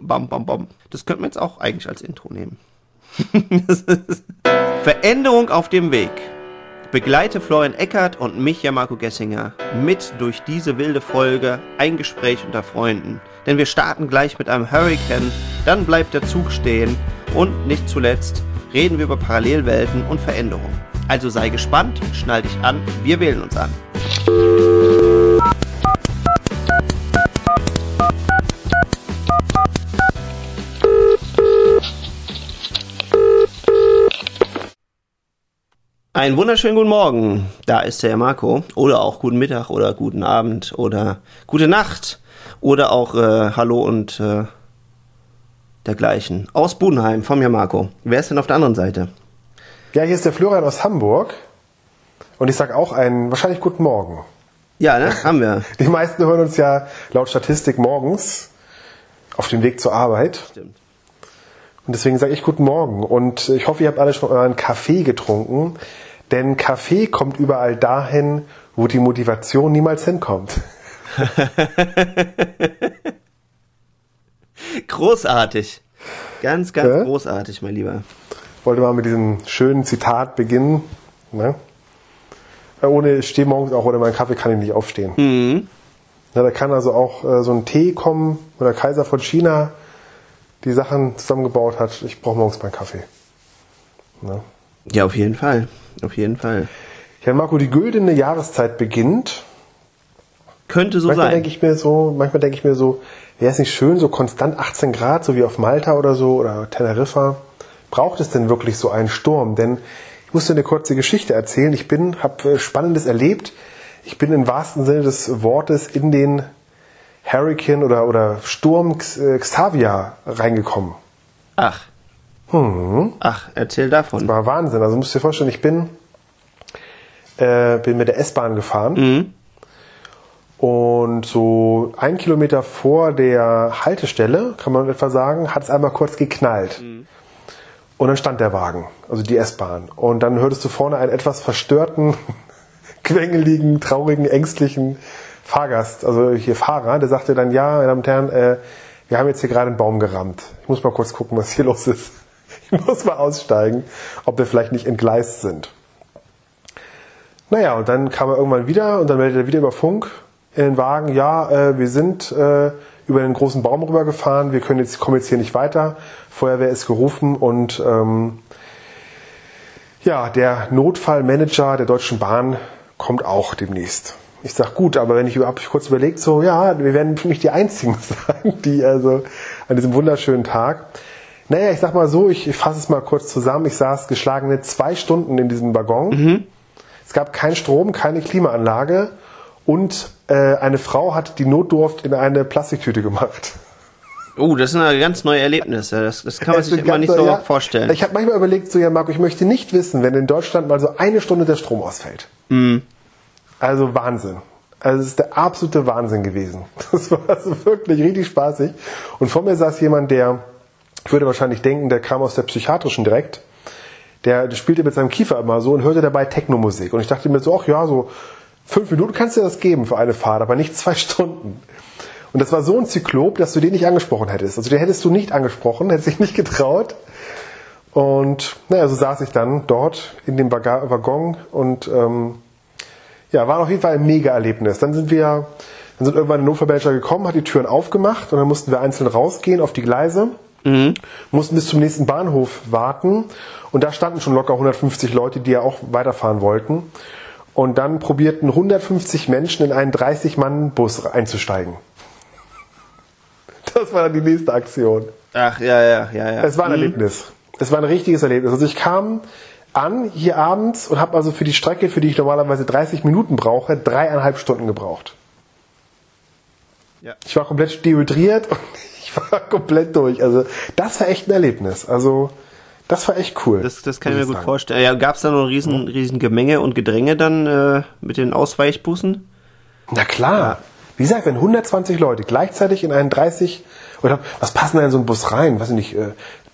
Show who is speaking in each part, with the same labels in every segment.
Speaker 1: Bam, bam, bam. Das könnten wir jetzt auch eigentlich als Intro nehmen. Veränderung auf dem Weg. Begleite Florian Eckert und mich, ja Marco Gessinger, mit durch diese wilde Folge Ein Gespräch unter Freunden. Denn wir starten gleich mit einem Hurricane, dann bleibt der Zug stehen und nicht zuletzt reden wir über Parallelwelten und Veränderungen. Also sei gespannt, schnall dich an, wir wählen uns an. Einen wunderschönen guten Morgen. Da ist der Marco. Oder auch guten Mittag oder guten Abend oder gute Nacht. Oder auch äh, Hallo und äh, dergleichen. Aus Budenheim vom Marco. Wer ist denn auf der anderen Seite?
Speaker 2: Ja, hier ist der Florian aus Hamburg. Und ich sage auch einen wahrscheinlich guten Morgen.
Speaker 1: Ja, ne? Haben wir.
Speaker 2: Die meisten hören uns ja laut Statistik morgens auf dem Weg zur Arbeit.
Speaker 1: Stimmt.
Speaker 2: Und deswegen sage ich guten Morgen. Und ich hoffe, ihr habt alle schon euren Kaffee getrunken. Denn Kaffee kommt überall dahin, wo die Motivation niemals hinkommt.
Speaker 1: großartig. Ganz, ganz ja? großartig, mein Lieber.
Speaker 2: Wollte mal mit diesem schönen Zitat beginnen. Ne? Ohne ich stehe morgens auch ohne meinen Kaffee kann ich nicht aufstehen. Mhm. Ja, da kann also auch äh, so ein Tee kommen, wo der Kaiser von China die Sachen zusammengebaut hat. Ich brauche morgens meinen Kaffee.
Speaker 1: Ne? Ja, auf jeden Fall. Auf jeden Fall.
Speaker 2: Ja, Marco, die güldene Jahreszeit beginnt.
Speaker 1: Könnte so
Speaker 2: manchmal
Speaker 1: sein.
Speaker 2: Denke ich mir so, manchmal denke ich mir so, wäre es nicht schön, so konstant 18 Grad, so wie auf Malta oder so oder Teneriffa? Braucht es denn wirklich so einen Sturm? Denn ich muss dir eine kurze Geschichte erzählen. Ich bin, habe äh, Spannendes erlebt. Ich bin im wahrsten Sinne des Wortes in den Hurricane oder, oder Sturm äh, Xavier reingekommen.
Speaker 1: Ach. Hm. Ach, erzähl davon.
Speaker 2: Das war Wahnsinn. Also musst du dir vorstellen, ich bin, äh, bin mit der S-Bahn gefahren. Mhm. Und so ein Kilometer vor der Haltestelle, kann man etwa sagen, hat es einmal kurz geknallt. Mhm. Und dann stand der Wagen, also die S-Bahn. Und dann hörtest du vorne einen etwas verstörten, quengeligen, traurigen, ängstlichen Fahrgast, also hier Fahrer, der sagte dann, ja, meine Damen und Herren, äh, wir haben jetzt hier gerade einen Baum gerammt. Ich muss mal kurz gucken, was hier los ist. Ich muss mal aussteigen, ob wir vielleicht nicht entgleist sind. Naja, und dann kam er irgendwann wieder und dann meldete er wieder über Funk in den Wagen, ja, äh, wir sind äh, über den großen Baum rübergefahren, wir können jetzt, kommen jetzt hier nicht weiter. Feuerwehr ist gerufen und ähm, ja, der Notfallmanager der Deutschen Bahn kommt auch demnächst. Ich sag gut, aber wenn ich ich kurz überlegt, so ja, wir werden nicht die einzigen sein, die also an diesem wunderschönen Tag. Naja, ich sag mal so, ich, ich fasse es mal kurz zusammen. Ich saß geschlagene zwei Stunden in diesem Waggon. Mhm. Es gab keinen Strom, keine Klimaanlage und äh, eine Frau hat die Notdurft in eine Plastiktüte gemacht.
Speaker 1: Oh, das sind ja ganz neue Erlebnisse. Das, das kann man sich immer nicht so ja, vorstellen.
Speaker 2: Ich habe manchmal überlegt, so ja, Marco, ich möchte nicht wissen, wenn in Deutschland mal so eine Stunde der Strom ausfällt. Mhm. Also Wahnsinn. Also es ist der absolute Wahnsinn gewesen. Das war also wirklich richtig spaßig. Und vor mir saß jemand, der, ich würde wahrscheinlich denken, der kam aus der psychiatrischen direkt. Der, der spielte mit seinem Kiefer immer so und hörte dabei Technomusik. Und ich dachte mir so, ach ja, so fünf Minuten kannst du das geben für eine Fahrt, aber nicht zwei Stunden. Und das war so ein Zyklop, dass du den nicht angesprochen hättest. Also den hättest du nicht angesprochen, hättest dich nicht getraut. Und naja, so saß ich dann dort in dem Waggon und ähm, ja, war auf jeden Fall ein Mega-Erlebnis. Dann sind wir, dann sind irgendwann ein Notfallmanager gekommen, hat die Türen aufgemacht und dann mussten wir einzeln rausgehen auf die Gleise, mhm. mussten bis zum nächsten Bahnhof warten und da standen schon locker 150 Leute, die ja auch weiterfahren wollten. Und dann probierten 150 Menschen in einen 30-Mann-Bus einzusteigen. Das war dann die nächste Aktion.
Speaker 1: Ach, ja, ja, ja, ja.
Speaker 2: Es war ein mhm. Erlebnis. Es war ein richtiges Erlebnis. Also ich kam an hier abends und habe also für die Strecke, für die ich normalerweise 30 Minuten brauche, dreieinhalb Stunden gebraucht. Ja. Ich war komplett dehydriert und ich war komplett durch. Also das war echt ein Erlebnis. Also das war echt cool.
Speaker 1: Das, das kann ich mir gut sagen. vorstellen. Ja, Gab es da noch ein riesen, riesen Gemenge und Gedränge dann äh, mit den Ausweichbussen?
Speaker 2: Na klar. Ja. Wie gesagt, wenn 120 Leute gleichzeitig in einen 30 oder was passen da in so einen Bus rein? Weiß ich nicht,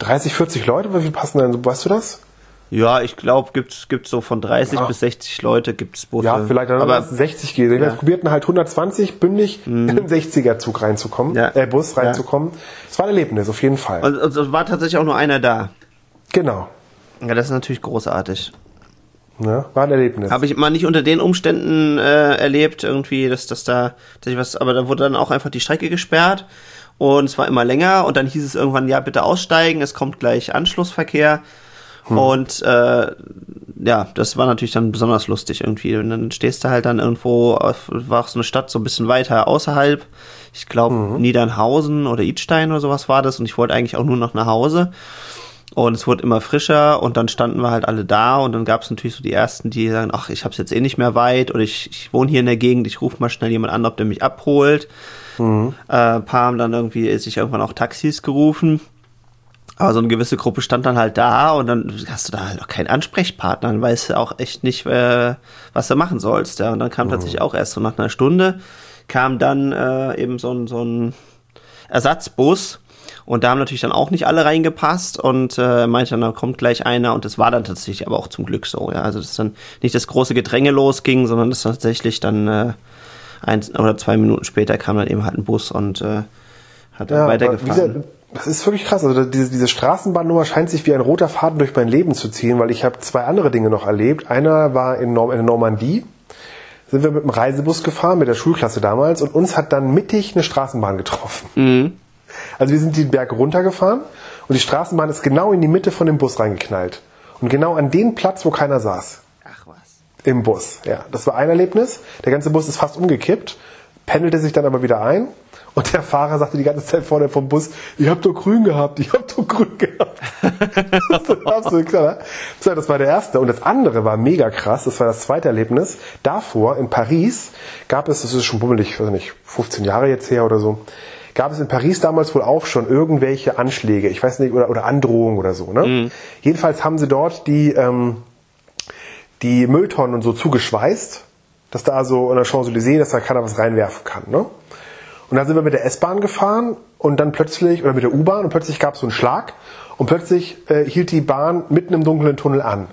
Speaker 2: 30, äh, 40 Leute, wie viel passen da in so, weißt du das?
Speaker 1: Ja, ich glaube, gibt es so von 30
Speaker 2: Ja.
Speaker 1: bis 60 Leute gibt's Busse.
Speaker 2: Ja, vielleicht dann
Speaker 1: aber
Speaker 2: 60 geht. Wir
Speaker 1: Ja. Mhm.
Speaker 2: probierten halt 120 bündig in den 60er-Zug reinzukommen,
Speaker 1: Ja.
Speaker 2: äh, Bus reinzukommen. Es war ein Erlebnis, auf jeden Fall.
Speaker 1: und, und es war tatsächlich auch nur einer da.
Speaker 2: Genau.
Speaker 1: Ja, das ist natürlich großartig.
Speaker 2: Ne? War ein Erlebnis.
Speaker 1: Habe ich mal nicht unter den Umständen äh, erlebt, irgendwie, dass das da, dass ich was, aber da wurde dann auch einfach die Strecke gesperrt und es war immer länger und dann hieß es irgendwann, ja, bitte aussteigen, es kommt gleich Anschlussverkehr. Und äh, ja, das war natürlich dann besonders lustig irgendwie. Und dann stehst du halt dann irgendwo, auf, war auch so eine Stadt so ein bisschen weiter außerhalb. Ich glaube, Niedernhausen oder Idstein oder sowas war das. Und ich wollte eigentlich auch nur noch nach Hause. Und es wurde immer frischer und dann standen wir halt alle da und dann gab es natürlich so die ersten, die sagen, ach, ich hab's jetzt eh nicht mehr weit oder ich, ich wohne hier in der Gegend, ich rufe mal schnell jemand an, ob der mich abholt. Äh, ein paar haben dann irgendwie sich irgendwann auch Taxis gerufen. Aber so eine gewisse Gruppe stand dann halt da und dann hast du da halt auch keinen Ansprechpartner, dann weißt du auch echt nicht, äh, was du machen sollst. Ja. Und dann kam tatsächlich auch erst so nach einer Stunde, kam dann äh, eben so ein, so ein Ersatzbus und da haben natürlich dann auch nicht alle reingepasst und äh, meinte dann, da kommt gleich einer und das war dann tatsächlich aber auch zum Glück so. Ja. Also dass dann nicht das große Gedränge losging, sondern dass tatsächlich dann äh, ein oder zwei Minuten später kam dann eben halt ein Bus und äh, hat dann
Speaker 2: Ja,
Speaker 1: weitergefahren.
Speaker 2: Das ist wirklich krass. Also diese, diese Straßenbahnnummer scheint sich wie ein roter Faden durch mein Leben zu ziehen, weil ich habe zwei andere Dinge noch erlebt. Einer war in, Norm in der Normandie. Sind wir mit dem Reisebus gefahren, mit der Schulklasse damals, und uns hat dann mittig eine Straßenbahn getroffen. Also wir sind den Berg runtergefahren und die Straßenbahn ist genau in die Mitte von dem Bus reingeknallt. Und genau an den Platz, wo keiner saß.
Speaker 1: Ach was.
Speaker 2: Im Bus, ja. Das war ein Erlebnis. Der ganze Bus ist fast umgekippt, pendelte sich dann aber wieder ein. Und der Fahrer sagte die ganze Zeit vorne vom Bus, ich hab doch grün gehabt, ich hab doch grün gehabt. das ist absolut klar. ne? So, das war der erste. Und das andere war mega krass, das war das zweite Erlebnis. Davor in Paris gab es, das ist schon bummelig, ich weiß nicht, 15 Jahre jetzt her oder so, gab es in Paris damals wohl auch schon irgendwelche Anschläge, ich weiß nicht, oder, oder Androhungen oder so. Ne? Jedenfalls haben sie dort die, ähm, die Mülltonnen und so zugeschweißt, dass da so in der Champs-Élysées, dass da keiner was reinwerfen kann. Ne? Und dann sind wir mit der S-Bahn gefahren und dann plötzlich, oder mit der U-Bahn und plötzlich gab es so einen Schlag und plötzlich äh, hielt die Bahn mitten im dunklen Tunnel an.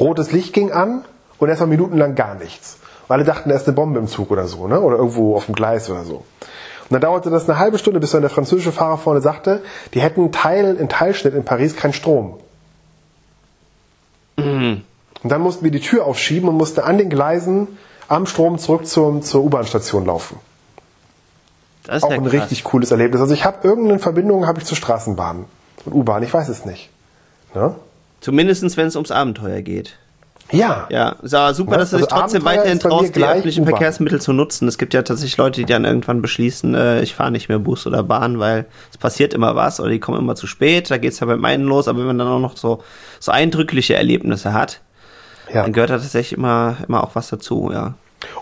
Speaker 2: Rotes Licht ging an und erstmal minutenlang gar nichts. Und alle dachten, da ist eine Bombe im Zug oder so, ne? oder irgendwo auf dem Gleis oder so. Und dann dauerte das eine halbe Stunde, bis dann der französische Fahrer vorne sagte, die hätten Teil, in Teilschnitt in Paris keinen Strom. Und dann mussten wir die Tür aufschieben und mussten an den Gleisen am Strom zurück zum, zur U-Bahn-Station laufen.
Speaker 1: Das ist
Speaker 2: Auch ein
Speaker 1: krass.
Speaker 2: richtig cooles Erlebnis. Also ich habe irgendeine Verbindung habe ich zur Straßenbahn und U-Bahn. Ich weiß es nicht. Ne?
Speaker 1: Zumindestens, wenn es ums Abenteuer geht.
Speaker 2: Ja.
Speaker 1: Ja, aber super, dass du dich
Speaker 2: also
Speaker 1: trotzdem
Speaker 2: Abenteuer
Speaker 1: weiterhin
Speaker 2: bei
Speaker 1: traust, die öffentlichen. Verkehrsmittel zu nutzen. Es gibt ja tatsächlich Leute, die dann irgendwann beschließen, äh, ich fahre nicht mehr Bus oder Bahn, weil es passiert immer was oder die kommen immer zu spät. Da geht's ja beim einen los, aber wenn man dann auch noch so, so eindrückliche Erlebnisse hat,
Speaker 2: ja.
Speaker 1: dann gehört da tatsächlich immer, immer auch was dazu, ja.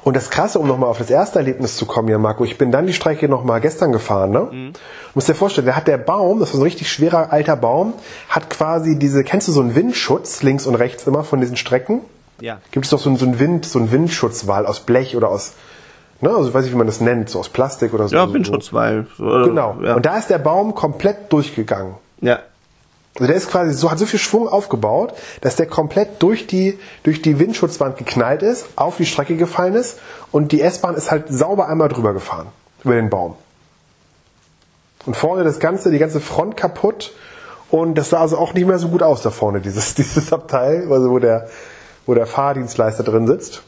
Speaker 2: Und das Krasse, um nochmal auf das erste Erlebnis zu kommen, ja, Marco, ich bin dann die Strecke nochmal gestern gefahren, ne? Du musst dir vorstellen, da hat der Baum, das war so ein richtig schwerer alter Baum, hat quasi diese, kennst du so einen Windschutz links und rechts immer von diesen Strecken?
Speaker 1: Ja.
Speaker 2: Gibt es doch so einen, so einen Wind, so einen Windschutzwall aus Blech oder aus, ne, also ich weiß nicht, wie man das nennt, so aus Plastik oder so.
Speaker 1: Ja,
Speaker 2: so,
Speaker 1: Windschutz, weil. So,
Speaker 2: Genau.
Speaker 1: Ja.
Speaker 2: Und da ist der Baum komplett durchgegangen.
Speaker 1: ja.
Speaker 2: Also der ist quasi so, hat so viel Schwung aufgebaut, dass der komplett durch die, durch die Windschutzwand geknallt ist, auf die Strecke gefallen ist und die S-Bahn ist halt sauber einmal drüber gefahren. Über den Baum. Und vorne das Ganze, die ganze Front kaputt und das sah also auch nicht mehr so gut aus da vorne, dieses, dieses Abteil, also wo der, wo der Fahrdienstleister drin sitzt.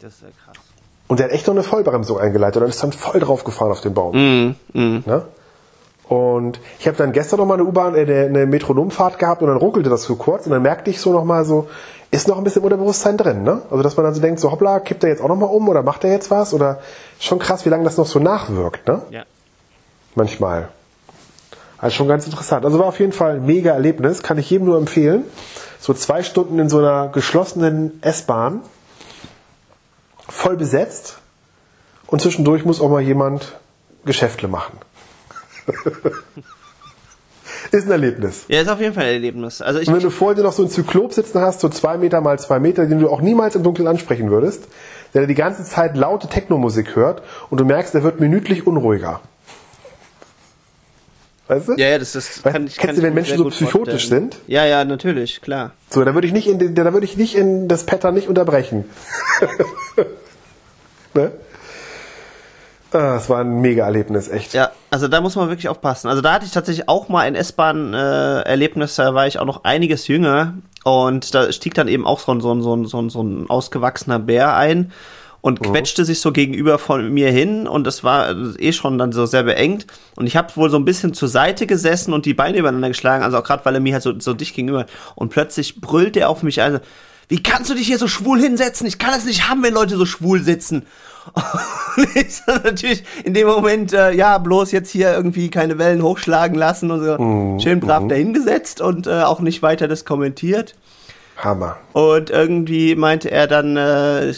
Speaker 1: Das ist ja krass.
Speaker 2: Und der hat echt noch eine Vollbremsung eingeleitet und ist dann voll drauf gefahren auf den Baum.
Speaker 1: Mhm, mhm.
Speaker 2: Ne? Und ich habe dann gestern noch mal eine U-Bahn, äh, eine, Metronomfahrt gehabt und dann ruckelte das so kurz und dann merkte ich so noch mal so, ist noch ein bisschen Unterbewusstsein drin, ne? Also dass man dann so denkt, so hoppla, kippt er jetzt auch noch mal um oder macht er jetzt was oder schon krass, wie lange das noch so nachwirkt, ne?
Speaker 1: Ja.
Speaker 2: Manchmal. Also schon ganz interessant. Also war auf jeden Fall ein mega Erlebnis, kann ich jedem nur empfehlen. So zwei Stunden in so einer geschlossenen S-Bahn, voll besetzt und zwischendurch muss auch mal jemand Geschäftle machen. Ist ein Erlebnis.
Speaker 1: Ja, ist auf jeden Fall ein Erlebnis. Also ich,
Speaker 2: Und wenn du vor dir noch so einen Zyklop sitzen hast, so zwei Meter mal zwei Meter, den du auch niemals im Dunkeln ansprechen würdest, der die ganze Zeit laute Technomusik hört und du merkst, der wird minütlich unruhiger. Weißt du?
Speaker 1: Ja, ja, das, das
Speaker 2: weißt, kann ich Kennst du, wenn Menschen so psychotisch vorstellen. sind?
Speaker 1: Ja, ja, natürlich, klar.
Speaker 2: So, da würde ich nicht in da würde ich nicht in das Pattern nicht unterbrechen. ne? Ah, das war ein Mega-Erlebnis, echt.
Speaker 1: Ja, also da muss man wirklich aufpassen. Also da hatte ich tatsächlich auch mal ein S-Bahn-Erlebnis, da war ich auch noch einiges jünger und da stieg dann eben auch so ein, so ein, so ein, so ein, so ein ausgewachsener Bär ein und mhm. quetschte sich so gegenüber von mir hin und es war eh schon dann so sehr beengt und ich habe wohl so ein bisschen zur Seite gesessen und die Beine übereinander geschlagen, also auch gerade weil er mir halt so, so dicht gegenüber und plötzlich brüllt er auf mich ein, wie kannst du dich hier so schwul hinsetzen? Ich kann das nicht haben, wenn Leute so schwul sitzen. Und ich natürlich in dem Moment, äh, ja, bloß jetzt hier irgendwie keine Wellen hochschlagen lassen und so mhm. schön brav mhm. dahingesetzt und äh, auch nicht weiter das kommentiert.
Speaker 2: Hammer.
Speaker 1: Und irgendwie meinte er dann, äh,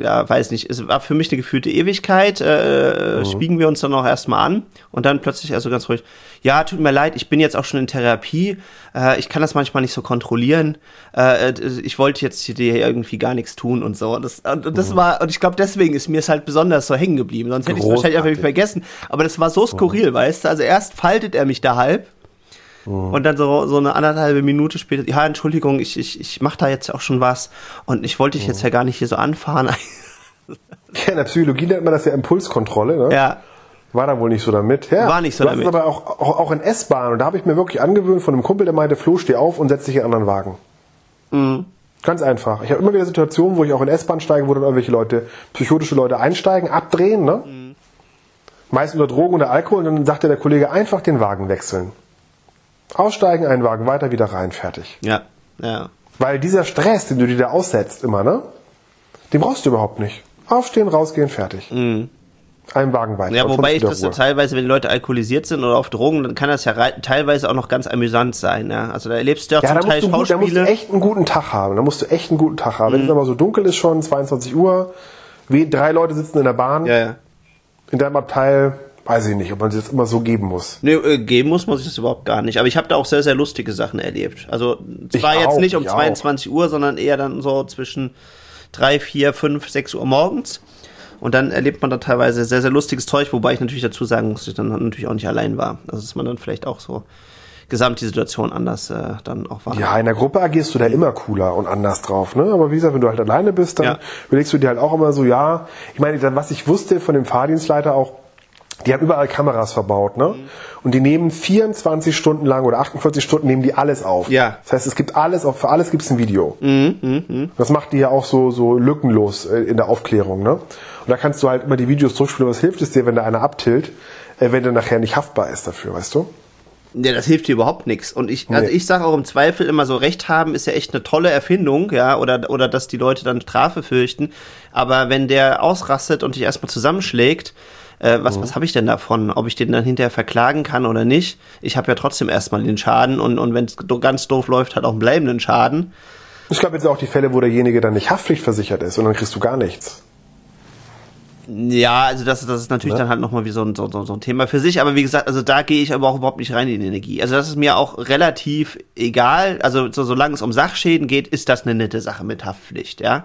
Speaker 1: ja, weiß nicht, es war für mich eine gefühlte Ewigkeit. Äh, mhm. Spiegen wir uns dann auch erstmal an und dann plötzlich also ganz ruhig, ja, tut mir leid, ich bin jetzt auch schon in Therapie, äh, ich kann das manchmal nicht so kontrollieren. Äh, äh ich wollte jetzt hier irgendwie gar nichts tun und so. Das, und, das mhm. war, und ich glaube, deswegen ist mir es halt besonders so hängen geblieben. Sonst hätte ich es wahrscheinlich einfach vergessen. Aber das war so skurril, mhm. weißt du? Also erst faltet er mich da halb Mhm. Und dann so, so eine anderthalbe Minute später, ja, Entschuldigung, ich, ich, ich mache da jetzt auch schon was und ich wollte dich jetzt mhm. ja gar nicht hier so anfahren.
Speaker 2: ja, in der Psychologie nennt man das ja Impulskontrolle, ne?
Speaker 1: Ja.
Speaker 2: War da wohl nicht so damit. Ja,
Speaker 1: War nicht so
Speaker 2: damit. aber auch, auch, auch in S-Bahn. Und da habe ich mir wirklich angewöhnt von einem Kumpel, der meinte, Flo, steh auf und setz dich in einen anderen Wagen. Mhm. Ganz einfach. Ich habe immer wieder Situationen, wo ich auch in S-Bahn steige, wo dann irgendwelche Leute, psychotische Leute einsteigen, abdrehen, ne? Mhm. Meist unter Drogen oder Alkohol und dann sagte der Kollege einfach den Wagen wechseln. Aussteigen, einen Wagen weiter, wieder rein, fertig.
Speaker 1: Ja, ja.
Speaker 2: Weil dieser Stress, den du dir da aussetzt immer, ne? Den brauchst du überhaupt nicht. Aufstehen, rausgehen, fertig. Mhm. Ein Wagen weiter.
Speaker 1: Ja, wobei ich das so teilweise, wenn die Leute alkoholisiert sind oder auf Drogen, dann kann das ja teilweise auch noch ganz amüsant sein. Ja? Also da erlebst du ja, ja zum Teil
Speaker 2: Schauspiele. Gut, da musst du echt einen guten Tag haben. Da musst du echt einen guten Tag haben. Mhm. Wenn es aber so dunkel ist schon, 22 Uhr, wie drei Leute sitzen in der Bahn,
Speaker 1: ja, ja.
Speaker 2: in deinem Abteil, weiß ich nicht, ob man sich das immer so geben muss.
Speaker 1: Nee, äh, geben muss man sich das überhaupt gar nicht. Aber ich habe da auch sehr, sehr lustige Sachen erlebt. Also zwar jetzt nicht um 22 auch. Uhr, sondern eher dann so zwischen 3, 4, 5, 6 Uhr morgens. Und dann erlebt man da teilweise sehr, sehr lustiges Zeug, wobei ich natürlich dazu sagen muss, dass ich dann natürlich auch nicht allein war. Also dass man dann vielleicht auch so gesamt die Situation anders äh, dann auch war.
Speaker 2: Ja, in der Gruppe agierst du da immer cooler und anders drauf, ne? Aber wie gesagt, wenn du halt alleine bist, dann ja. überlegst du dir halt auch immer so, ja, ich meine, dann, was ich wusste von dem Fahrdienstleiter auch, die haben überall Kameras verbaut, ne? Mhm. Und die nehmen 24 Stunden lang oder 48 Stunden nehmen die alles auf.
Speaker 1: Ja.
Speaker 2: Das heißt, es gibt alles, für alles gibt es ein Video.
Speaker 1: Mhm, mh, mh.
Speaker 2: Das macht die ja auch so, so lückenlos äh, in der Aufklärung, ne? Und da kannst du halt immer die Videos zurückspielen. Was hilft es dir, wenn da einer abtilt, äh, wenn der nachher nicht haftbar ist dafür, weißt du?
Speaker 1: Ja, das hilft dir überhaupt nichts. Und ich, also nee. ich sage auch im Zweifel immer so Recht haben ist ja echt eine tolle Erfindung, ja, oder, oder dass die Leute dann Strafe fürchten. Aber wenn der ausrastet und dich erstmal zusammenschlägt, äh, was, mhm. was habe ich denn davon, ob ich den dann hinterher verklagen kann oder nicht. Ich habe ja trotzdem erstmal den Schaden und, und wenn es ganz doof läuft, hat auch einen bleibenden Schaden.
Speaker 2: Ich glaube jetzt auch die Fälle, wo derjenige dann nicht haftpflichtversichert ist und dann kriegst du gar nichts.
Speaker 1: Ja, also das, das ist natürlich ja. dann halt nochmal wie so ein, so, so ein Thema für sich. Aber wie gesagt, also da gehe ich aber auch überhaupt nicht rein in die Energie. Also das ist mir auch relativ egal. Also so, solange es um Sachschäden geht, ist das eine nette Sache mit Haftpflicht, ja.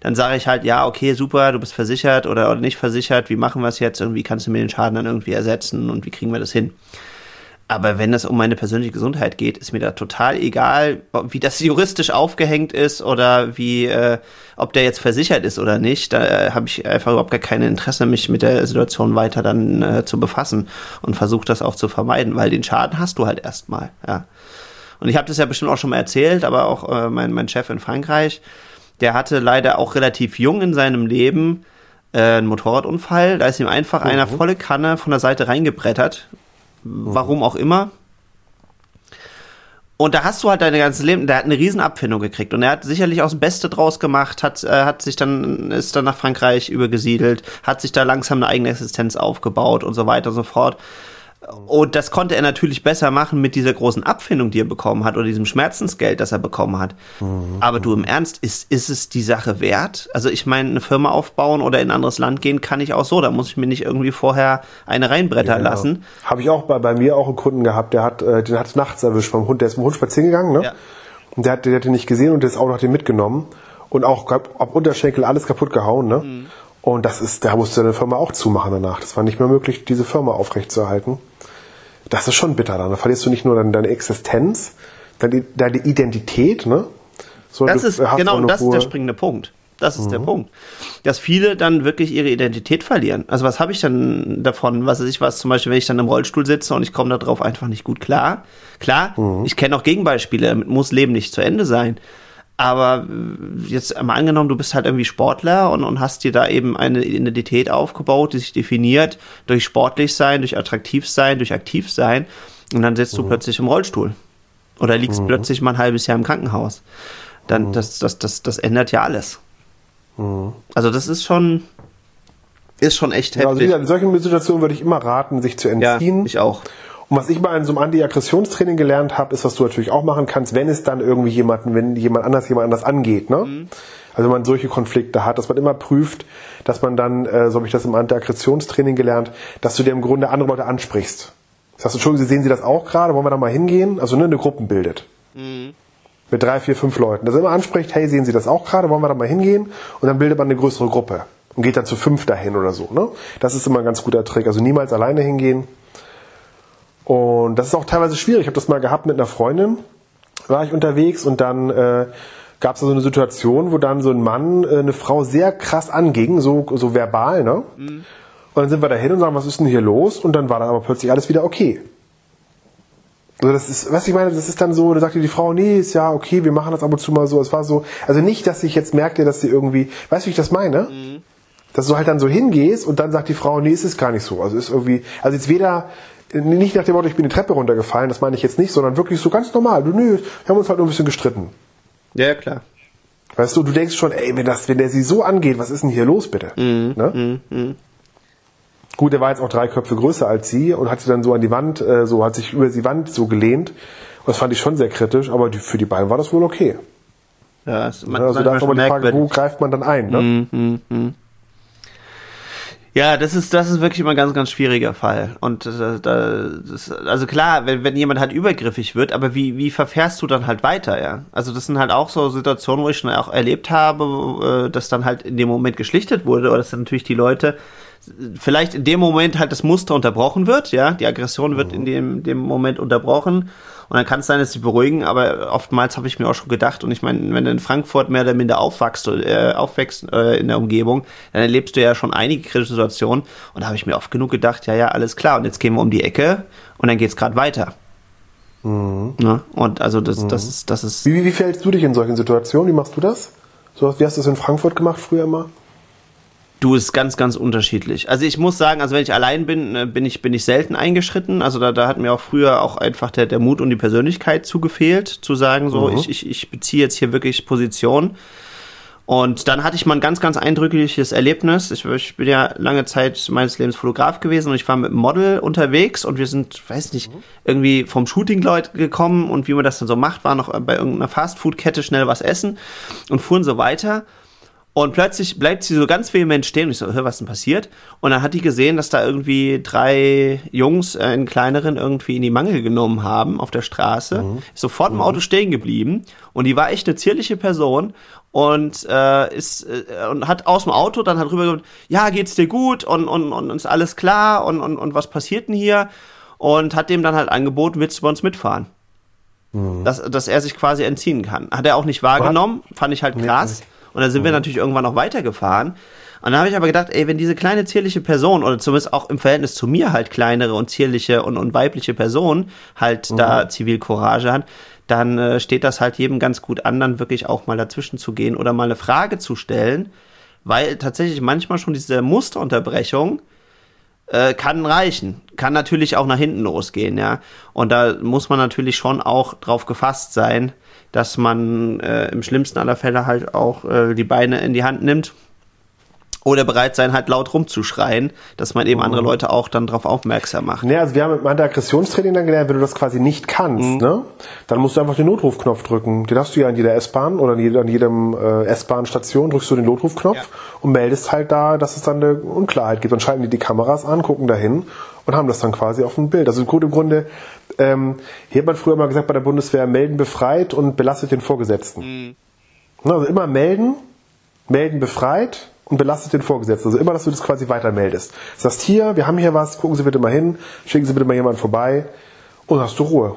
Speaker 1: Dann sage ich halt, ja, okay, super, du bist versichert oder, oder nicht versichert. Wie machen wir es jetzt? Und wie kannst du mir den Schaden dann irgendwie ersetzen? Und wie kriegen wir das hin? Aber wenn es um meine persönliche Gesundheit geht, ist mir da total egal, wie das juristisch aufgehängt ist oder wie, äh, ob der jetzt versichert ist oder nicht. Da äh, habe ich einfach überhaupt gar kein Interesse, mich mit der Situation weiter dann äh, zu befassen und versuche das auch zu vermeiden, weil den Schaden hast du halt erstmal. Ja. Und ich habe das ja bestimmt auch schon mal erzählt, aber auch äh, mein, mein Chef in Frankreich, der hatte leider auch relativ jung in seinem Leben äh, einen Motorradunfall. Da ist ihm einfach mhm. einer volle Kanne von der Seite reingebrettert warum auch immer. Und da hast du halt dein ganzes Leben, der hat eine riesen Abfindung gekriegt und er hat sicherlich auch das Beste draus gemacht, hat, äh, hat sich dann, ist dann nach Frankreich übergesiedelt, hat sich da langsam eine eigene Existenz aufgebaut und so weiter und so fort. Und das konnte er natürlich besser machen mit dieser großen Abfindung, die er bekommen hat, oder diesem Schmerzensgeld, das er bekommen hat. Mhm. Aber du im Ernst, ist, ist es die Sache wert? Also ich meine, eine Firma aufbauen oder in ein anderes Land gehen kann ich auch so. Da muss ich mir nicht irgendwie vorher eine reinbrettern ja, lassen.
Speaker 2: Habe ich auch bei, bei mir auch einen Kunden gehabt, der hat, äh, den hat es nachts erwischt beim Hund. Der ist mit dem Hund spazieren gegangen, ne? Ja. Und der hat, der hat den nicht gesehen und das Auto hat den mitgenommen. Und auch ab Unterschenkel alles kaputt gehauen, ne? Mhm. Und das ist, da musste eine Firma auch zumachen danach. Das war nicht mehr möglich, diese Firma aufrechtzuerhalten. Das ist schon bitter. Dann verlierst du nicht nur deine Existenz, deine, deine Identität, ne?
Speaker 1: So, das ist, genau, das ist der springende Punkt. Das ist mhm. der Punkt. Dass viele dann wirklich ihre Identität verlieren. Also was habe ich dann davon? Was weiß ich was, zum Beispiel, wenn ich dann im Rollstuhl sitze und ich komme darauf einfach nicht gut klar. Klar, mhm. ich kenne auch Gegenbeispiele, damit muss Leben nicht zu Ende sein. Aber jetzt einmal angenommen, du bist halt irgendwie Sportler und, und hast dir da eben eine Identität aufgebaut, die sich definiert durch sportlich sein, durch attraktiv sein, durch aktiv sein. Und dann sitzt mhm. du plötzlich im Rollstuhl. Oder liegst mhm. plötzlich mal ein halbes Jahr im Krankenhaus. Dann, mhm. das, das, das, das ändert ja alles. Mhm. Also das ist schon, ist schon echt
Speaker 2: heftig. Ja, also in solchen Situationen würde ich immer raten, sich zu entziehen.
Speaker 1: Ja, ich auch.
Speaker 2: Und was ich mal in so einem Anti-Aggressionstraining gelernt habe, ist, was du natürlich auch machen kannst, wenn es dann irgendwie jemanden, wenn jemand anders jemand anders angeht, ne? Mhm. Also wenn man solche Konflikte hat, dass man immer prüft, dass man dann, äh, so habe ich das im Anti-Aggressionstraining gelernt, dass du dir im Grunde andere Leute ansprichst. Das heißt, Entschuldigung, sehen Sie das auch gerade? Wollen wir da mal hingehen? Also ne, eine Gruppen bildet. Mhm mit drei, vier, fünf Leuten, dass er immer anspricht, hey, sehen Sie das auch gerade, wollen wir da mal hingehen? Und dann bildet man eine größere Gruppe und geht dann zu fünf dahin oder so. Ne? Das ist immer ein ganz guter Trick. Also niemals alleine hingehen. Und das ist auch teilweise schwierig. Ich habe das mal gehabt mit einer Freundin, war ich unterwegs und dann äh, gab es da so eine Situation, wo dann so ein Mann äh, eine Frau sehr krass anging, so, so verbal, ne? Mhm. Und dann sind wir dahin und sagen, was ist denn hier los? Und dann war dann aber plötzlich alles wieder okay. Also das ist, was ich meine, das ist dann so, da sagte die Frau, nee, ist ja okay, wir machen das ab und zu mal so. Es war so, also nicht, dass ich jetzt merkte, dass sie irgendwie, weißt du, wie ich das meine? Mhm. Dass du halt dann so hingehst und dann sagt die Frau, nee, ist es gar nicht so. Also ist irgendwie, also jetzt weder, nicht nach dem Motto, ich bin die Treppe runtergefallen, das meine ich jetzt nicht, sondern wirklich so ganz normal. Du, nö, wir haben uns halt nur ein bisschen gestritten.
Speaker 1: Ja, klar.
Speaker 2: Weißt du, du denkst schon, ey, wenn das, wenn der sie so angeht, was ist denn hier los, bitte? Mhm. Ne? Mhm. mhm. Gut, er war jetzt auch drei Köpfe größer als sie und hat sie dann so an die Wand, äh, so hat sich über die Wand so gelehnt. Und das fand ich schon sehr kritisch, aber die, für die beiden war das wohl okay. Ja, man, also da ist aber die Frage, wo greift man dann ein? Ne?
Speaker 1: Ja, das ist, das ist wirklich immer ein ganz, ganz schwieriger Fall. Und äh, das, also klar, wenn, wenn jemand halt übergriffig wird, aber wie, wie verfährst du dann halt weiter, ja? Also das sind halt auch so Situationen, wo ich schon auch erlebt habe, äh, dass dann halt in dem Moment geschlichtet wurde oder dass dann natürlich die Leute vielleicht in dem Moment halt das Muster unterbrochen wird, ja, die Aggression wird in dem, dem Moment unterbrochen und dann kann es sein, dass sie beruhigen, aber oftmals habe ich mir auch schon gedacht und ich meine, wenn du in Frankfurt mehr oder minder aufwachst, äh, aufwächst äh, in der Umgebung, dann erlebst du ja schon einige kritische Situationen und da habe ich mir oft genug gedacht, ja, ja, alles klar und jetzt gehen wir um die Ecke und dann geht's gerade weiter. Mhm. Ja, und also das, mhm. das ist, das ist.
Speaker 2: Wie, wie, wie verhältst du dich in solchen Situationen? Wie machst du das? So, wie hast du das in Frankfurt gemacht früher immer?
Speaker 1: Du ist ganz, ganz unterschiedlich. Also ich muss sagen, also wenn ich allein bin, äh, bin ich, bin ich selten eingeschritten. Also da, da hat mir auch früher auch einfach der, der Mut und die Persönlichkeit zugefehlt, zu sagen, so, mhm. ich, ich, ich beziehe jetzt hier wirklich Position. Und dann hatte ich mal ein ganz, ganz eindrückliches Erlebnis. Ich, ich, bin ja lange Zeit meines Lebens Fotograf gewesen und ich war mit einem Model unterwegs und wir sind, weiß nicht, mhm. irgendwie vom Shooting Leute gekommen und wie man das dann so macht, war noch bei irgendeiner Fastfood-Kette schnell was essen und fuhren so weiter. Und plötzlich bleibt sie so ganz vehement stehen. Und ich so, hör, was denn passiert? Und dann hat die gesehen, dass da irgendwie drei Jungs äh, einen kleineren irgendwie in die Mangel genommen haben auf der Straße. Mhm. Ist sofort im mhm. Auto stehen geblieben. Und die war echt eine zierliche Person und äh, ist äh, und hat aus dem Auto dann halt rüber gesagt, ja, geht's dir gut und, und, und ist alles klar und, und, und was passiert denn hier? Und hat dem dann halt angeboten, willst du bei uns mitfahren? Mhm. Dass, dass er sich quasi entziehen kann. Hat er auch nicht wahrgenommen, fand ich halt krass. Nee, und dann sind mhm. wir natürlich irgendwann noch weitergefahren. Und dann habe ich aber gedacht, ey, wenn diese kleine zierliche Person oder zumindest auch im Verhältnis zu mir halt kleinere und zierliche und, und weibliche Person halt mhm. da Zivilcourage hat, dann äh, steht das halt jedem ganz gut an, dann wirklich auch mal dazwischen zu gehen oder mal eine Frage zu stellen, weil tatsächlich manchmal schon diese Musterunterbrechung äh, kann reichen, kann natürlich auch nach hinten losgehen, ja. Und da muss man natürlich schon auch drauf gefasst sein, dass man äh, im schlimmsten aller Fälle halt auch äh, die Beine in die Hand nimmt oder bereit sein, halt laut rumzuschreien, dass man eben andere mhm. Leute auch dann darauf aufmerksam macht.
Speaker 2: Ja, also wir haben mit Aggressionstraining dann gelernt, wenn du das quasi nicht kannst, mhm. ne, dann musst du einfach den Notrufknopf drücken. Den hast du ja in jeder S-Bahn oder an jedem äh, S-Bahn-Station drückst du den Notrufknopf ja. und meldest halt da, dass es dann eine Unklarheit gibt. Dann schalten die die Kameras an, gucken dahin und haben das dann quasi auf dem Bild. Also im Grunde, ähm, hier hat man früher mal gesagt bei der Bundeswehr, melden befreit und belastet den Vorgesetzten. Mhm. Also immer melden, melden befreit, und belastet den Vorgesetzten. Also immer, dass du das quasi weitermeldest. Sagst hier, wir haben hier was, gucken Sie bitte mal hin, schicken Sie bitte mal jemanden vorbei und hast du Ruhe.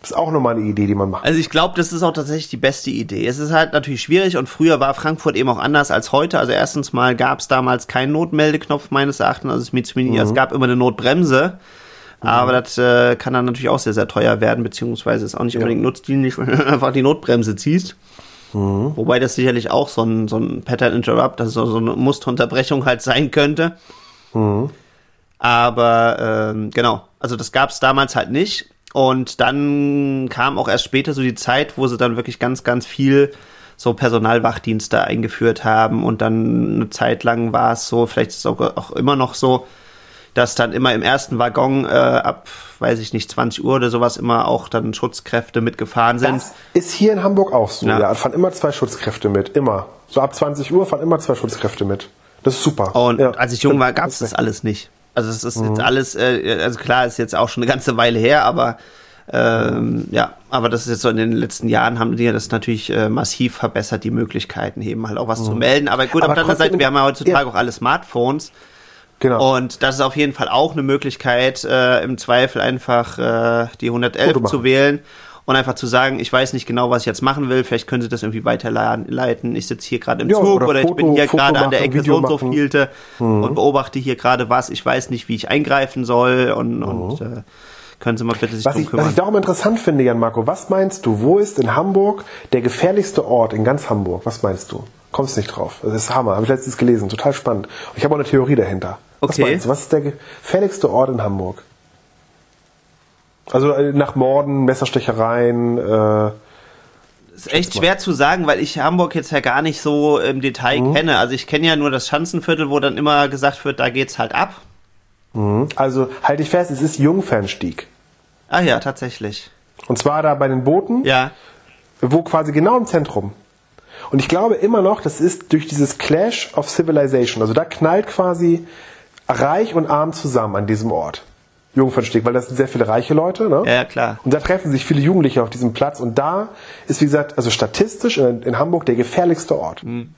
Speaker 2: Das ist auch nochmal eine Idee, die man macht.
Speaker 1: Also ich glaube, das ist auch tatsächlich die beste Idee. Es ist halt natürlich schwierig und früher war Frankfurt eben auch anders als heute. Also erstens mal gab es damals keinen Notmeldeknopf meines Erachtens. Also es, zumindest, mhm. es gab immer eine Notbremse. Mhm. Aber das äh, kann dann natürlich auch sehr, sehr teuer werden, beziehungsweise ist auch nicht ja. unbedingt nutzdienlich, wenn du einfach die Notbremse ziehst. Mhm. Wobei das sicherlich auch so ein, so ein Pattern Interrupt, also so eine Musterunterbrechung halt sein könnte. Mhm. Aber ähm, genau, also das gab es damals halt nicht. Und dann kam auch erst später so die Zeit, wo sie dann wirklich ganz, ganz viel so Personalwachdienste eingeführt haben. Und dann eine Zeit lang war es so, vielleicht ist es auch, auch immer noch so, dass dann immer im ersten Waggon äh, ab, weiß ich nicht, 20 Uhr oder sowas immer auch dann Schutzkräfte mitgefahren sind. Das
Speaker 2: ist hier in Hamburg auch so, ja. ja. Fahren immer zwei Schutzkräfte mit, immer. So ab 20 Uhr fahren immer zwei Schutzkräfte mit. Das ist super.
Speaker 1: Und ja. als ich jung war, gab es das alles nicht. Also es ist mhm. jetzt alles, äh, also klar, ist jetzt auch schon eine ganze Weile her, aber ähm, ja, aber das ist jetzt so in den letzten Jahren haben die das natürlich äh, massiv verbessert, die Möglichkeiten eben halt auch was mhm. zu melden. Aber gut, aber auf der anderen Seite, wir haben ja heutzutage ja. auch alle Smartphones. Genau. Und das ist auf jeden Fall auch eine Möglichkeit, äh, im Zweifel einfach äh, die 111 zu wählen und einfach zu sagen, ich weiß nicht genau, was ich jetzt machen will, vielleicht können Sie das irgendwie weiterleiten. Ich sitze hier gerade im ja, Zug oder, oder Foto, ich bin hier gerade an der Ecke so und so vielte mhm. und beobachte hier gerade was. Ich weiß nicht, wie ich eingreifen soll und, mhm. und äh, können Sie mal bitte sich
Speaker 2: was
Speaker 1: drum
Speaker 2: ich, kümmern. Was ich darum interessant finde, Jan Marco, was meinst du, wo ist in Hamburg der gefährlichste Ort in ganz Hamburg? Was meinst du? Kommst nicht drauf. Das ist Hammer, habe ich letztens gelesen, total spannend. Und ich habe auch eine Theorie dahinter. Was okay. meinst du? Was ist der gefährlichste Ort in Hamburg? Also äh, nach Morden, Messerstechereien. Äh,
Speaker 1: ist echt schwer zu sagen, weil ich Hamburg jetzt ja gar nicht so im Detail mhm. kenne. Also ich kenne ja nur das Schanzenviertel, wo dann immer gesagt wird, da geht's halt ab.
Speaker 2: Mhm. Also halte ich fest, es ist Jungfernstieg.
Speaker 1: Ah ja, tatsächlich.
Speaker 2: Und zwar da bei den Booten.
Speaker 1: Ja.
Speaker 2: Wo quasi genau im Zentrum. Und ich glaube immer noch, das ist durch dieses Clash of Civilization. Also da knallt quasi reich und arm zusammen an diesem Ort. Jungfernstieg, weil das sind sehr viele reiche Leute, ne?
Speaker 1: Ja, klar.
Speaker 2: Und da treffen sich viele Jugendliche auf diesem Platz und da ist, wie gesagt, also statistisch in, in Hamburg der gefährlichste Ort. Mhm.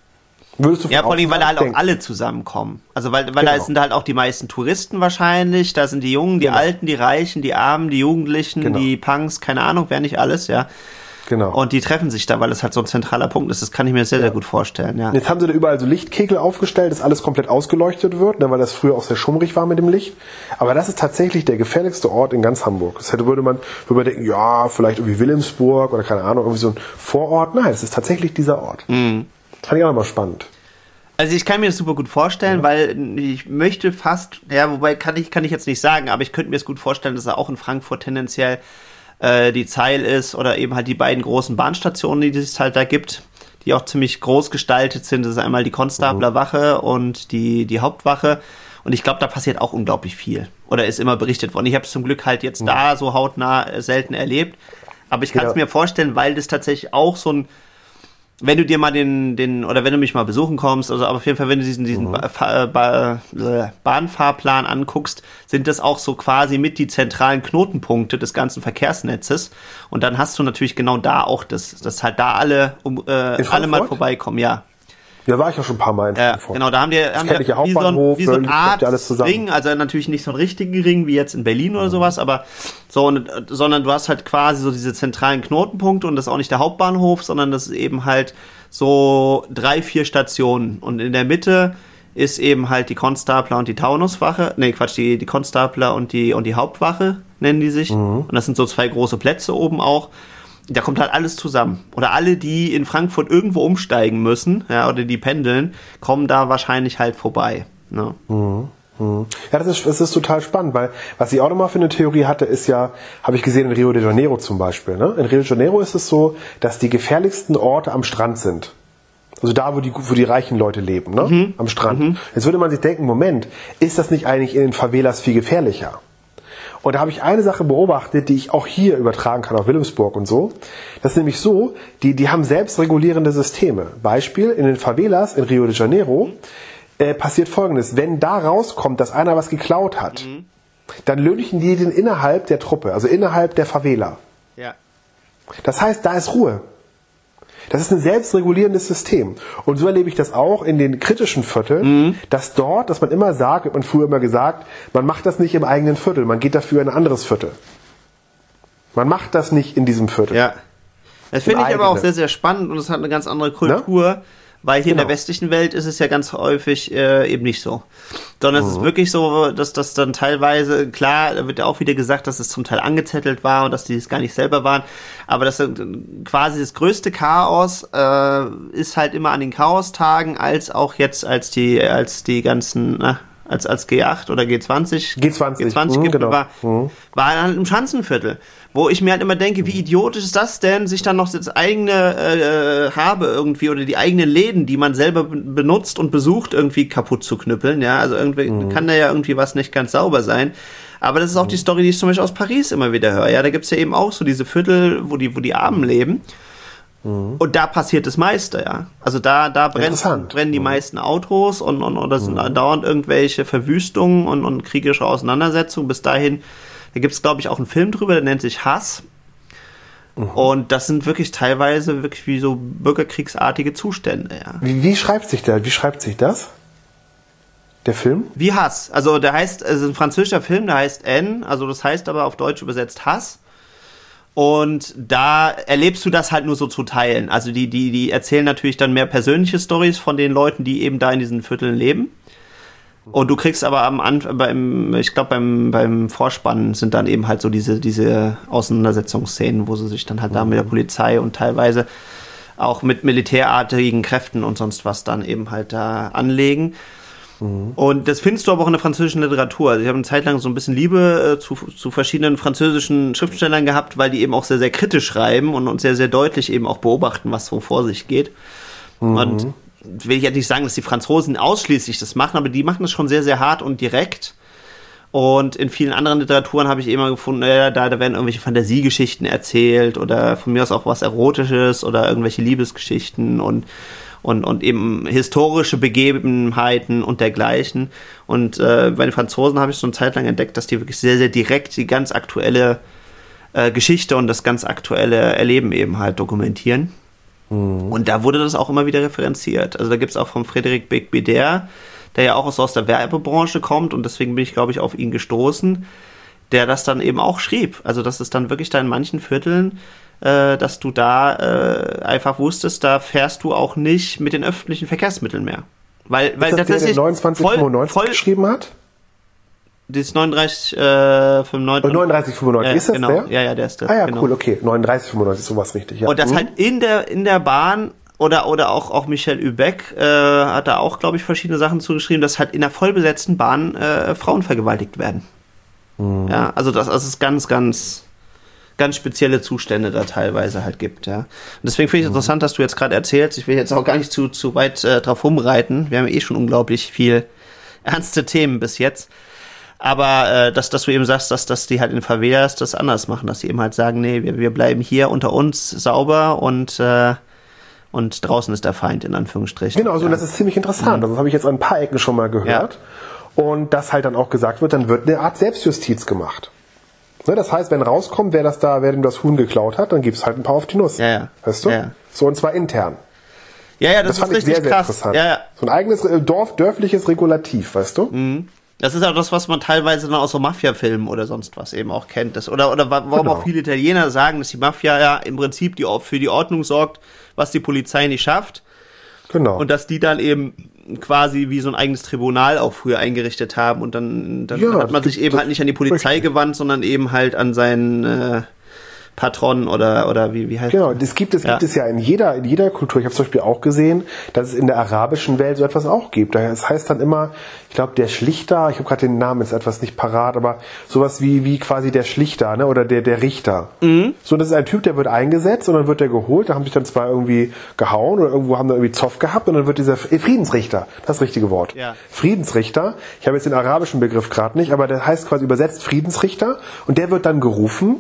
Speaker 1: Würdest du ja, vor allem, weil da halt auch alle zusammenkommen. Also weil, weil genau. da sind halt auch die meisten Touristen wahrscheinlich, da sind die Jungen, die genau. Alten, die Reichen, die Armen, die Jugendlichen, genau. die Punks, keine Ahnung, wer nicht alles, ja. Genau. Und die treffen sich da, weil es halt so ein zentraler Punkt ist. Das kann ich mir sehr, ja. sehr gut vorstellen. Ja.
Speaker 2: Jetzt haben sie da überall so Lichtkegel aufgestellt, dass alles komplett ausgeleuchtet wird, ne, weil das früher auch sehr schummrig war mit dem Licht. Aber das ist tatsächlich der gefährlichste Ort in ganz Hamburg. Das hätte, würde man, würde man denken, ja, vielleicht irgendwie Wilhelmsburg oder keine Ahnung, irgendwie so ein Vorort. Nein, es ist tatsächlich dieser Ort. Mhm. Das fand ich auch nochmal spannend.
Speaker 1: Also ich kann mir das super gut vorstellen, ja. weil ich möchte fast, ja, wobei kann ich, kann ich jetzt nicht sagen, aber ich könnte mir es gut vorstellen, dass er auch in Frankfurt tendenziell äh, die Zeil ist oder eben halt die beiden großen Bahnstationen, die es halt da gibt, die auch ziemlich groß gestaltet sind. Das ist einmal die Konstabler Wache und die, die Hauptwache. Und ich glaube, da passiert auch unglaublich viel. Oder ist immer berichtet worden. Ich habe es zum Glück halt jetzt da so hautnah selten erlebt. Aber ich kann es ja. mir vorstellen, weil das tatsächlich auch so ein wenn du dir mal den, den, oder wenn du mich mal besuchen kommst, also auf jeden Fall, wenn du diesen, diesen mhm. ba ba Bahnfahrplan anguckst, sind das auch so quasi mit die zentralen Knotenpunkte des ganzen Verkehrsnetzes. Und dann hast du natürlich genau da auch das, dass halt da alle, um, äh, alle mal vorbeikommen, ja.
Speaker 2: Ja, war ich ja schon ein paar Mal in
Speaker 1: ja, Genau, da haben die, haben die wie, so ein, wie so eine Art Ring, also natürlich nicht so einen richtigen Ring wie jetzt in Berlin oder mhm. sowas, aber so, sondern du hast halt quasi so diese zentralen Knotenpunkte und das ist auch nicht der Hauptbahnhof, sondern das ist eben halt so drei, vier Stationen und in der Mitte ist eben halt die Konstapler und die Taunuswache, nee, Quatsch, die, die Konstapler und die, und die Hauptwache nennen die sich. Mhm. Und das sind so zwei große Plätze oben auch da kommt halt alles zusammen. Oder alle, die in Frankfurt irgendwo umsteigen müssen, ja, oder die pendeln, kommen da wahrscheinlich halt vorbei. Ne?
Speaker 2: Mhm. mhm. Ja, das ist, das ist total spannend, weil was ich auch nochmal für eine Theorie hatte, ist ja, habe ich gesehen in Rio de Janeiro zum Beispiel. Ne? In Rio de Janeiro ist es so, dass die gefährlichsten Orte am Strand sind. Also da, wo die, wo die reichen Leute leben, ne? Mhm. am Strand. Mhm. Jetzt würde man sich denken, Moment, ist das nicht eigentlich in den Favelas viel gefährlicher? Und da habe ich eine Sache beobachtet, die ich auch hier übertragen kann auf Wilhelmsburg und so. Das ist nämlich so, die, die haben selbstregulierende Systeme. Beispiel, in den Favelas in Rio de Janeiro äh, passiert folgendes. Wenn da rauskommt, dass einer was geklaut hat, mhm. dann löhnlichen die den innerhalb der Truppe, also innerhalb der Favela.
Speaker 1: Ja.
Speaker 2: Das heißt, da ist Ruhe. Das ist ein selbstregulierendes System. Und so erlebe ich das auch in den kritischen Vierteln, mhm. dass dort, dass man immer sagt, wird man früher immer gesagt, man macht das nicht im eigenen Viertel, man geht dafür in ein anderes Viertel. Man macht das nicht in diesem Viertel.
Speaker 1: Ja. Das finde ich aber auch sehr, sehr spannend und es hat eine ganz andere Kultur. Na? Weil hier genau. in der genau. westlichen Welt ist es ja ganz häufig äh, eben nicht so. Sondern mhm. es ist mhm. wirklich so, dass das dann teilweise, klar, da wird ja auch wieder gesagt, dass es zum Teil angezettelt war und dass die es gar nicht selber waren. Aber das quasi das größte Chaos äh, ist halt immer an den Chaostagen, als auch jetzt, als die, als die ganzen, na, als, als G8 oder G20,
Speaker 2: G20,
Speaker 1: G20 mhm, genau. war, mhm. war halt im Schanzenviertel. Wo ich mir halt immer denke, wie idiotisch ist das denn, sich dann noch das eigene äh, Habe irgendwie oder die eigenen Läden, die man selber benutzt und besucht, irgendwie kaputt zu knüppeln. Ja, also irgendwie mhm. kann da ja irgendwie was nicht ganz sauber sein. Aber das ist auch die mhm. Story, die ich zum Beispiel aus Paris immer wieder höre. Ja, da gibt's ja eben auch so diese Viertel, wo die, wo die Armen leben. Mhm. Und da passiert das meiste, ja. Also da, da brennen, brennen die mhm. meisten Autos und, und oder sind mhm. dauernd irgendwelche Verwüstungen und, und kriegerische Auseinandersetzungen. Bis dahin da gibt es, glaube ich, auch einen Film drüber, der nennt sich Hass. Mhm. Und das sind wirklich teilweise wirklich wie so bürgerkriegsartige Zustände, ja.
Speaker 2: Wie, wie schreibt sich der? Wie schreibt sich das? Der Film?
Speaker 1: Wie Hass. Also der heißt, also ein französischer Film, der heißt N, also das heißt aber auf Deutsch übersetzt Hass. Und da erlebst du das halt nur so zu teilen. Also die, die, die erzählen natürlich dann mehr persönliche Stories von den Leuten, die eben da in diesen Vierteln leben. Und du kriegst aber am Anfang, beim, ich glaube, beim, beim Vorspannen sind dann eben halt so diese, diese Auseinandersetzungsszenen, wo sie sich dann halt mhm. da mit der Polizei und teilweise auch mit militärartigen Kräften und sonst was dann eben halt da anlegen. Mhm. Und das findest du aber auch in der französischen Literatur. Also ich habe eine Zeit lang so ein bisschen Liebe äh, zu, zu verschiedenen französischen Schriftstellern gehabt, weil die eben auch sehr, sehr kritisch schreiben und, und sehr, sehr deutlich eben auch beobachten, was so vor sich geht. Mhm. Und will ich ja nicht sagen, dass die Franzosen ausschließlich das machen, aber die machen das schon sehr, sehr hart und direkt. Und in vielen anderen Literaturen habe ich immer gefunden, ja, da, da werden irgendwelche Fantasiegeschichten erzählt oder von mir aus auch was Erotisches oder irgendwelche Liebesgeschichten und, und, und eben historische Begebenheiten und dergleichen. Und äh, bei den Franzosen habe ich so eine Zeit lang entdeckt, dass die wirklich sehr, sehr direkt die ganz aktuelle äh, Geschichte und das ganz aktuelle Erleben eben halt dokumentieren. Mhm. Und da wurde das auch immer wieder referenziert. Also da gibt es auch von Frederik Beck-Beder, der ja auch aus der Werbebranche kommt und deswegen bin ich, glaube ich, auf ihn gestoßen, der das dann eben auch schrieb. Also das ist dann wirklich da in manchen Vierteln, äh, dass du da äh, einfach wusstest, da fährst du auch nicht mit den öffentlichen Verkehrsmitteln mehr. Weil, weil
Speaker 2: ist das
Speaker 1: der,
Speaker 2: der 2995 voll, voll, geschrieben hat?
Speaker 1: Das 39, äh, 95.
Speaker 2: 39, 95,
Speaker 1: ja, ist das genau. der? Ja, ja, der ist der.
Speaker 2: Ah ja,
Speaker 1: genau.
Speaker 2: cool, okay. 39, 95 ist sowas richtig, ja.
Speaker 1: Und das mhm. halt in der, in der Bahn oder, oder auch, auch Michel Übeck äh, hat da auch, glaube ich, verschiedene Sachen zugeschrieben, dass halt in der vollbesetzten Bahn äh, Frauen vergewaltigt werden. Mhm. Ja, also das, das ist ganz, ganz, ganz spezielle Zustände da teilweise halt gibt, ja. Und deswegen finde ich es mhm. interessant, dass du jetzt gerade erzählst. Ich will jetzt auch gar nicht zu, zu weit äh, drauf rumreiten. Wir haben eh schon unglaublich viel ernste Themen bis jetzt. Aber äh, dass, dass du eben sagst, dass, dass die halt in Favelas das anders machen, dass die eben halt sagen, nee, wir, wir bleiben hier unter uns sauber und äh, und draußen ist der Feind in Anführungsstrichen.
Speaker 2: Genau, also ja. das ist ziemlich interessant. Mhm. Also das habe ich jetzt an ein paar Ecken schon mal gehört. Ja. Und dass halt dann auch gesagt wird, dann wird eine Art Selbstjustiz gemacht. Ne, das heißt, wenn rauskommt, wer das da, wer dem das Huhn geklaut hat, dann gibt's halt ein paar auf die Nuss.
Speaker 1: Ja, ja.
Speaker 2: Weißt du? Ja. So und zwar intern.
Speaker 1: Ja, ja, das, das ist richtig sehr, sehr krass. interessant. Ja, ja.
Speaker 2: So ein eigenes äh, Dorf, dörfliches Regulativ, weißt du?
Speaker 1: Mhm. Das ist auch das, was man teilweise dann aus so Mafia-Filmen oder sonst was eben auch kennt. Das, oder, oder warum genau. auch viele Italiener sagen, dass die Mafia ja im Prinzip die, für die Ordnung sorgt, was die Polizei nicht schafft.
Speaker 2: Genau.
Speaker 1: Und dass die dann eben quasi wie so ein eigenes Tribunal auch früher eingerichtet haben und dann, dann ja, hat man sich eben halt nicht an die Polizei gewandt, sondern eben halt an seinen äh, Patron oder oder wie, wie heißt
Speaker 2: Genau, das gibt es ja. gibt es ja in jeder in jeder Kultur. Ich habe zum Beispiel auch gesehen, dass es in der arabischen Welt so etwas auch gibt. Das heißt dann immer, ich glaube der Schlichter, ich habe gerade den Namen jetzt etwas nicht parat, aber sowas wie wie quasi der Schlichter, ne, oder der der Richter. Mhm. So das ist ein Typ, der wird eingesetzt und dann wird der geholt. Da haben sich dann zwar irgendwie gehauen oder irgendwo haben da irgendwie Zoff gehabt und dann wird dieser Friedensrichter, das richtige Wort.
Speaker 1: Ja.
Speaker 2: Friedensrichter. Ich habe jetzt den arabischen Begriff gerade nicht, aber der heißt quasi übersetzt Friedensrichter und der wird dann gerufen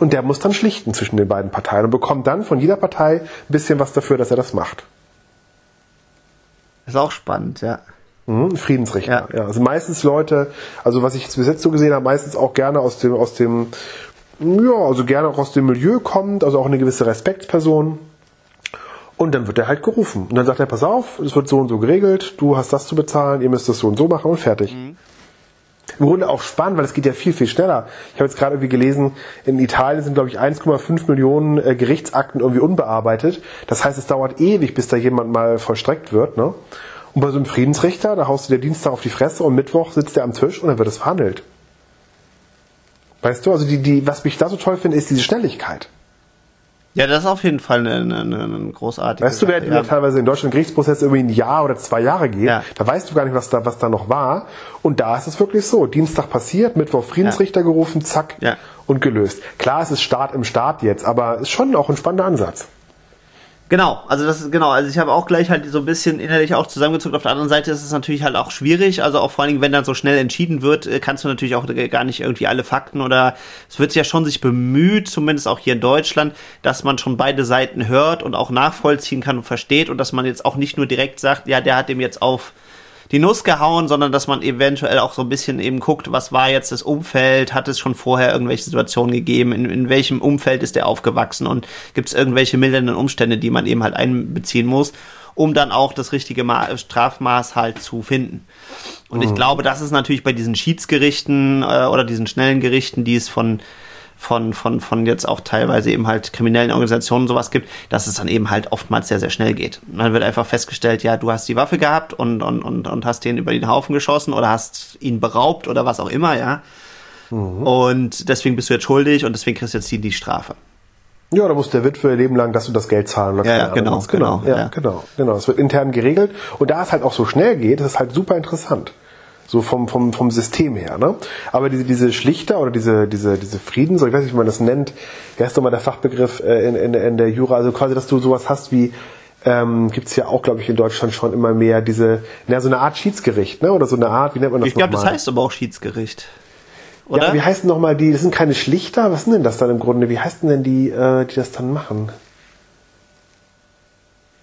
Speaker 2: und der muss dann schlichten zwischen den beiden Parteien und bekommt dann von jeder Partei ein bisschen was dafür, dass er das macht.
Speaker 1: Ist auch spannend, ja.
Speaker 2: Mhm, Friedensrichter. Ja. ja. Also meistens Leute, also was ich bis jetzt so gesehen habe, meistens auch gerne aus dem, aus dem, ja, also gerne auch aus dem Milieu kommt, also auch eine gewisse Respektsperson. Und dann wird er halt gerufen. Und dann sagt er, pass auf, es wird so und so geregelt, du hast das zu bezahlen, ihr müsst das so und so machen und fertig. Mhm. Im Grunde auch spannend, weil es geht ja viel, viel schneller. Ich habe jetzt gerade irgendwie gelesen, in Italien sind, glaube ich, 1,5 Millionen äh, Gerichtsakten irgendwie unbearbeitet. Das heißt, es dauert ewig, bis da jemand mal vollstreckt wird. Ne? Und bei so einem Friedensrichter, da haust du dir Dienstag auf die Fresse und Mittwoch sitzt er am Tisch und dann wird es verhandelt. Weißt du, also die, die, was mich da so toll finde, ist diese Schnelligkeit.
Speaker 1: Ja, das ist auf jeden Fall eine, eine, eine großartige
Speaker 2: Weißt du, während ja. teilweise in Deutschland Gerichtsprozesse irgendwie ein Jahr oder zwei Jahre geht, ja. da weißt du gar nicht, was da, was da noch war. Und da ist es wirklich so. Dienstag passiert, Mittwoch Friedensrichter ja. gerufen, zack, und gelöst. Klar, es ist Start im Start jetzt, aber es ist schon auch ein spannender Ansatz.
Speaker 1: Genau, also das ist genau, also ich habe auch gleich halt so ein bisschen innerlich auch zusammengezogen. Auf der anderen Seite ist es natürlich halt auch schwierig, also auch vor allen Dingen, wenn dann so schnell entschieden wird, äh, kannst du natürlich auch gar nicht irgendwie alle Fakten oder es wird ja schon sich bemüht, zumindest auch hier in Deutschland, dass man schon beide Seiten hört und auch nachvollziehen kann und versteht und dass man jetzt auch nicht nur direkt sagt, ja, der hat dem jetzt auf die Nuss gehauen, sondern dass man eventuell auch so ein bisschen eben guckt, was war jetzt das Umfeld, hat es schon vorher irgendwelche Situationen gegeben, in, in welchem Umfeld ist der aufgewachsen und gibt es irgendwelche mildernden Umstände, die man eben halt einbeziehen muss, um dann auch das richtige Ma Strafmaß halt zu finden. Und mhm. ich glaube, das ist natürlich bei diesen Schiedsgerichten äh, oder diesen schnellen Gerichten, die es von von, von, von jetzt auch teilweise eben halt kriminellen Organisationen sowas gibt, dass es dann eben halt oftmals sehr, sehr schnell geht. Und dann wird einfach festgestellt, ja, du hast die Waffe gehabt und, und, und, und hast den über den Haufen geschossen oder hast ihn beraubt oder was auch immer, ja. Mhm. Und deswegen bist du jetzt schuldig und deswegen kriegst du jetzt die, die Strafe.
Speaker 2: Ja, da muss der Witwe Leben lang, dass du das Geld zahlen
Speaker 1: oder Ja, ja genau, genau,
Speaker 2: genau, ja, ja. genau, genau. Es wird intern geregelt und da es halt auch so schnell geht, ist es halt super interessant. So vom, vom, vom System her. Ne? Aber diese, diese Schlichter oder diese, diese, diese Frieden, so ich weiß nicht, wie man das nennt, wie heißt nochmal der Fachbegriff äh, in, in, in der Jura, also quasi, dass du sowas hast wie, ähm, gibt es ja auch, glaube ich, in Deutschland schon immer mehr diese, na, so eine Art Schiedsgericht, ne? Oder so eine Art, wie nennt man das
Speaker 1: Ich glaube, das heißt aber auch Schiedsgericht.
Speaker 2: Oder? Ja, wie heißen nochmal die, das sind keine Schlichter, was sind denn das dann im Grunde? Wie heißen denn die, äh, die das dann machen?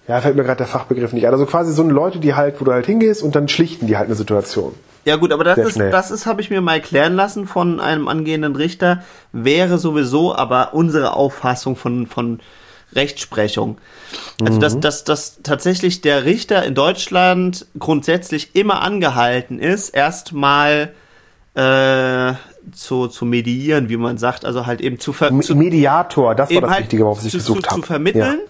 Speaker 2: Ja, fällt mir gerade der Fachbegriff nicht ein. Also quasi so Leute, die halt, wo du halt hingehst und dann schlichten die halt eine Situation.
Speaker 1: Ja gut, aber das ist, das ist, habe ich mir mal erklären lassen von einem angehenden Richter, wäre sowieso aber unsere Auffassung von, von Rechtsprechung. Also, mhm. dass, dass, dass tatsächlich der Richter in Deutschland grundsätzlich immer angehalten ist, erstmal äh, zu, zu mediieren, wie man sagt, also halt eben zu, ver
Speaker 2: zu Mediator, das war das halt Wichtige, worauf ich gesucht habe.
Speaker 1: Zu vermitteln.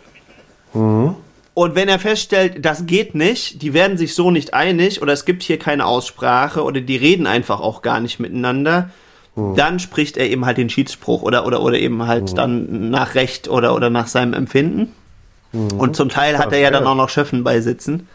Speaker 1: Ja. Mhm. Und wenn er feststellt, das geht nicht, die werden sich so nicht einig oder es gibt hier keine Aussprache oder die reden einfach auch gar nicht miteinander, mhm. dann spricht er eben halt den Schiedsspruch oder, oder, oder eben halt mhm. dann nach Recht oder, oder nach seinem Empfinden. Mhm. Und zum Teil hat er ja dann auch noch Schöffen beisitzen.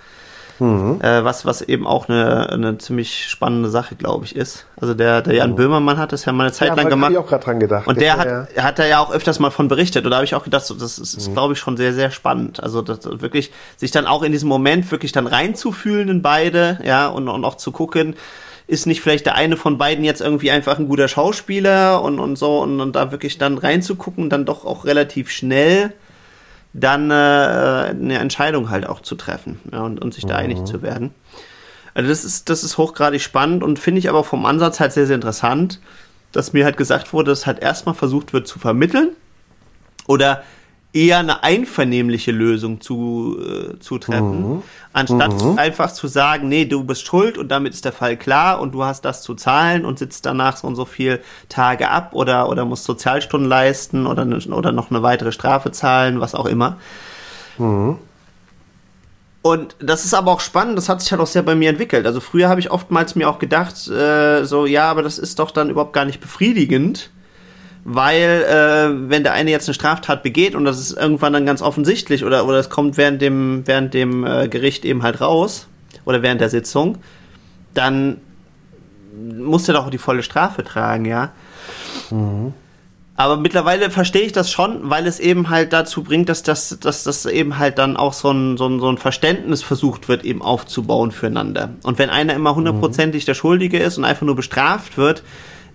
Speaker 1: Mhm. Äh, was, was eben auch eine, eine ziemlich spannende Sache, glaube ich, ist. Also der, der Jan mhm. Böhmermann hat das ja mal eine Zeit ja, lang gemacht.
Speaker 2: Ich auch gerade dran gedacht.
Speaker 1: Und der, der hat, hat er ja auch öfters mal von berichtet. Und da habe ich auch gedacht, so, das ist, ist mhm. glaube ich, schon sehr, sehr spannend. Also das, wirklich, sich dann auch in diesem Moment wirklich dann reinzufühlen in beide, ja, und, und auch zu gucken, ist nicht vielleicht der eine von beiden jetzt irgendwie einfach ein guter Schauspieler und, und so und, und da wirklich dann reinzugucken, dann doch auch relativ schnell dann äh, eine Entscheidung halt auch zu treffen ja, und, und sich da mhm. einig zu werden. Also das ist, das ist hochgradig spannend und finde ich aber vom Ansatz halt sehr, sehr interessant, dass mir halt gesagt wurde, dass halt erstmal versucht wird zu vermitteln oder eher eine einvernehmliche Lösung zu, äh, zu treffen, mhm. anstatt mhm. einfach zu sagen, nee, du bist schuld und damit ist der Fall klar und du hast das zu zahlen und sitzt danach so und so viel Tage ab oder, oder musst Sozialstunden leisten oder, ne, oder noch eine weitere Strafe zahlen, was auch immer. Mhm. Und das ist aber auch spannend, das hat sich halt auch sehr bei mir entwickelt. Also früher habe ich oftmals mir auch gedacht, äh, so, ja, aber das ist doch dann überhaupt gar nicht befriedigend weil äh, wenn der eine jetzt eine Straftat begeht und das ist irgendwann dann ganz offensichtlich oder oder es kommt während dem während dem äh, Gericht eben halt raus oder während der Sitzung, dann muss er doch auch die volle Strafe tragen, ja. Mhm. Aber mittlerweile verstehe ich das schon, weil es eben halt dazu bringt, dass das, dass das eben halt dann auch so ein, so, ein, so ein Verständnis versucht wird, eben aufzubauen füreinander. Und wenn einer immer hundertprozentig der Schuldige ist und einfach nur bestraft wird,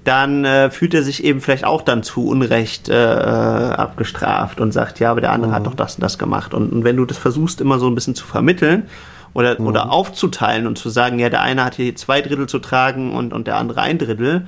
Speaker 1: dann äh, fühlt er sich eben vielleicht auch dann zu Unrecht äh, abgestraft und sagt, ja, aber der andere mhm. hat doch das und das gemacht. Und, und, wenn du das versuchst, immer so ein bisschen zu vermitteln oder, mhm. oder aufzuteilen und zu sagen, ja, der eine hat hier zwei Drittel zu tragen und, und der andere ein Drittel,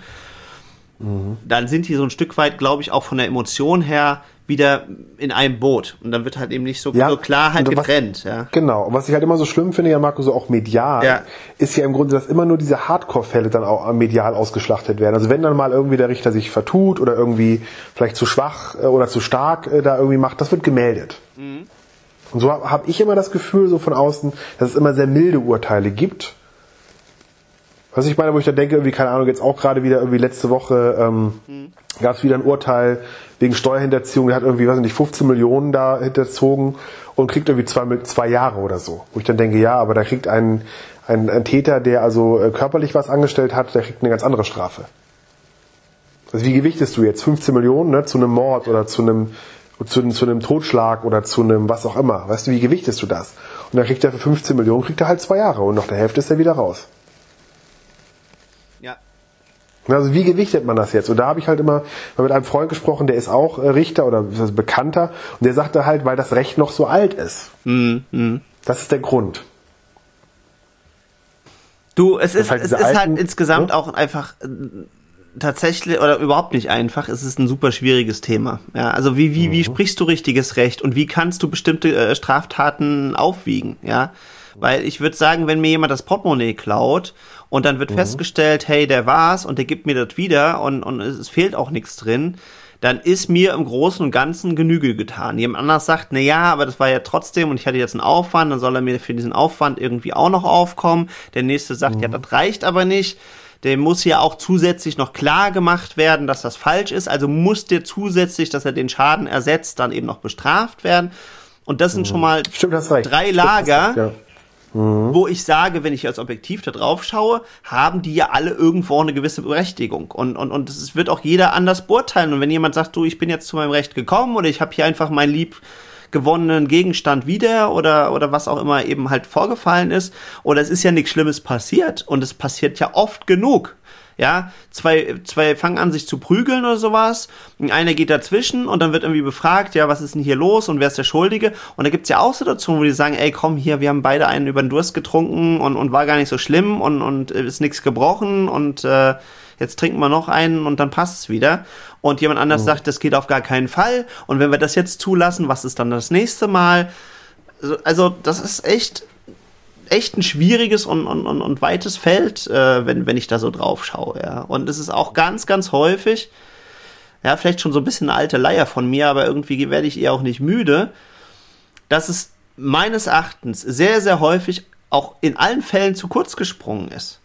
Speaker 1: mhm. dann sind die so ein Stück weit, glaube ich, auch von der Emotion her wieder in einem Boot. Und dann wird halt eben nicht so, ja, so klar halt getrennt.
Speaker 2: Was, ja. Genau. Und was ich halt immer so schlimm finde, ja Marco, so auch medial, ja. ist ja im Grunde, dass immer nur diese Hardcore-Fälle dann auch medial ausgeschlachtet werden. Also wenn dann mal irgendwie der Richter sich vertut oder irgendwie vielleicht zu schwach äh, oder zu stark äh, da irgendwie macht, das wird gemeldet. Mhm. Und so habe hab ich immer das Gefühl, so von außen, dass es immer sehr milde Urteile gibt. Was ich meine, wo ich dann denke, irgendwie, keine Ahnung, jetzt auch gerade wieder irgendwie letzte Woche ähm, mhm. gab es wieder ein Urteil wegen Steuerhinterziehung, der hat irgendwie, weiß nicht, 15 Millionen da hinterzogen und kriegt irgendwie zwei, zwei Jahre oder so. Wo ich dann denke, ja, aber da kriegt ein, ein, ein Täter, der also äh, körperlich was angestellt hat, der kriegt eine ganz andere Strafe. Also wie gewichtest du jetzt 15 Millionen ne, zu einem Mord oder zu einem zu, zu einem Totschlag oder zu einem was auch immer. Weißt du, wie gewichtest du das? Und dann kriegt er für 15 Millionen, kriegt er halt zwei Jahre und nach der Hälfte ist er wieder raus. Also wie gewichtet man das jetzt? Und da habe ich halt immer mit einem Freund gesprochen, der ist auch äh, Richter oder Bekannter und der sagte halt, weil das Recht noch so alt ist.
Speaker 1: Mhm.
Speaker 2: Das ist der Grund.
Speaker 1: Du, es ist, halt es ist halt alten, insgesamt ne? auch einfach äh, tatsächlich oder überhaupt nicht einfach. Es ist ein super schwieriges Thema. Ja, also wie, wie, wie mhm. sprichst du richtiges Recht und wie kannst du bestimmte äh, Straftaten aufwiegen? Ja, weil ich würde sagen, wenn mir jemand das Portemonnaie klaut und dann wird mhm. festgestellt, hey, der war's und der gibt mir das wieder und, und es fehlt auch nichts drin, dann ist mir im Großen und Ganzen Genüge getan. Jemand anders sagt, na ja, aber das war ja trotzdem und ich hatte jetzt einen Aufwand, dann soll er mir für diesen Aufwand irgendwie auch noch aufkommen. Der nächste sagt, mhm. ja, das reicht aber nicht dem muss ja auch zusätzlich noch klar gemacht werden, dass das falsch ist. Also muss der zusätzlich, dass er den Schaden ersetzt, dann eben noch bestraft werden. Und das sind mhm. schon mal
Speaker 2: Stimmt,
Speaker 1: drei Lager, ja. Mhm. wo ich sage, wenn ich als Objektiv da drauf schaue, haben die ja alle irgendwo eine gewisse Berechtigung. Und, und, und es wird auch jeder anders beurteilen. Und wenn jemand sagt, du, ich bin jetzt zu meinem Recht gekommen oder ich habe hier einfach mein Lieb gewonnenen Gegenstand wieder oder, oder was auch immer eben halt vorgefallen ist. Oder es ist ja nichts Schlimmes passiert und es passiert ja oft genug. Ja, zwei, zwei fangen an, sich zu prügeln oder sowas. Einer geht dazwischen und dann wird irgendwie befragt, ja, was ist denn hier los und wer ist der Schuldige? Und da gibt's ja auch Situationen, wo die sagen, ey, komm hier, wir haben beide einen über den Durst getrunken und, und war gar nicht so schlimm und, und ist nichts gebrochen und äh, jetzt trinken wir noch einen und dann passt's wieder. Und jemand anders mhm. sagt, das geht auf gar keinen Fall. Und wenn wir das jetzt zulassen, was ist dann das nächste Mal? Also das ist echt, echt ein schwieriges und, und, und, und weites Feld, äh, wenn, wenn ich da so drauf schaue. Ja. Und es ist auch ganz, ganz häufig, ja, vielleicht schon so ein bisschen eine alte Leier von mir, aber irgendwie werde ich eher auch nicht müde, dass es meines Erachtens sehr, sehr häufig auch in allen Fällen zu kurz gesprungen ist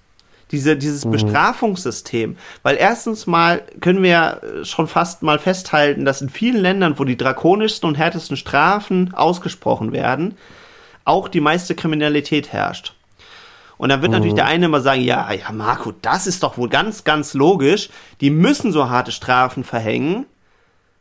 Speaker 1: diese, dieses mhm. Bestrafungssystem. Weil erstens mal können wir schon fast mal festhalten, dass in vielen Ländern, wo die drakonischsten und härtesten Strafen ausgesprochen werden, auch die meiste Kriminalität herrscht. Und dann wird mhm. natürlich der eine immer sagen, ja, ja, Marco, das ist doch wohl ganz, ganz logisch. Die müssen so harte Strafen verhängen,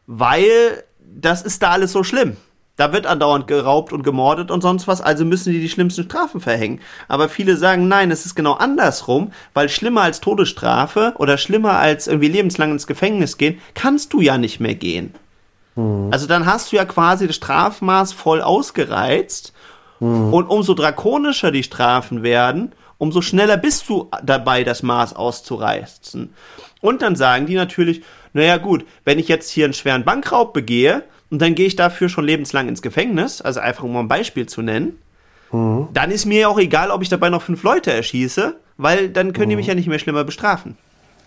Speaker 1: weil das ist da alles so schlimm. Da wird andauernd geraubt und gemordet und sonst was, also müssen die die schlimmsten Strafen verhängen. Aber viele sagen, nein, es ist genau andersrum, weil schlimmer als Todesstrafe oder schlimmer als irgendwie lebenslang ins Gefängnis gehen, kannst du ja nicht mehr gehen. Mhm. Also dann hast du ja quasi das Strafmaß voll ausgereizt mhm. und umso drakonischer die Strafen werden, umso schneller bist du dabei, das Maß auszureizen. Und dann sagen die natürlich, naja gut, wenn ich jetzt hier einen schweren Bankraub begehe, und dann gehe ich dafür schon lebenslang ins Gefängnis, also einfach um mal ein Beispiel zu nennen, mhm. dann ist mir auch egal, ob ich dabei noch fünf Leute erschieße, weil dann können mhm. die mich ja nicht mehr schlimmer bestrafen.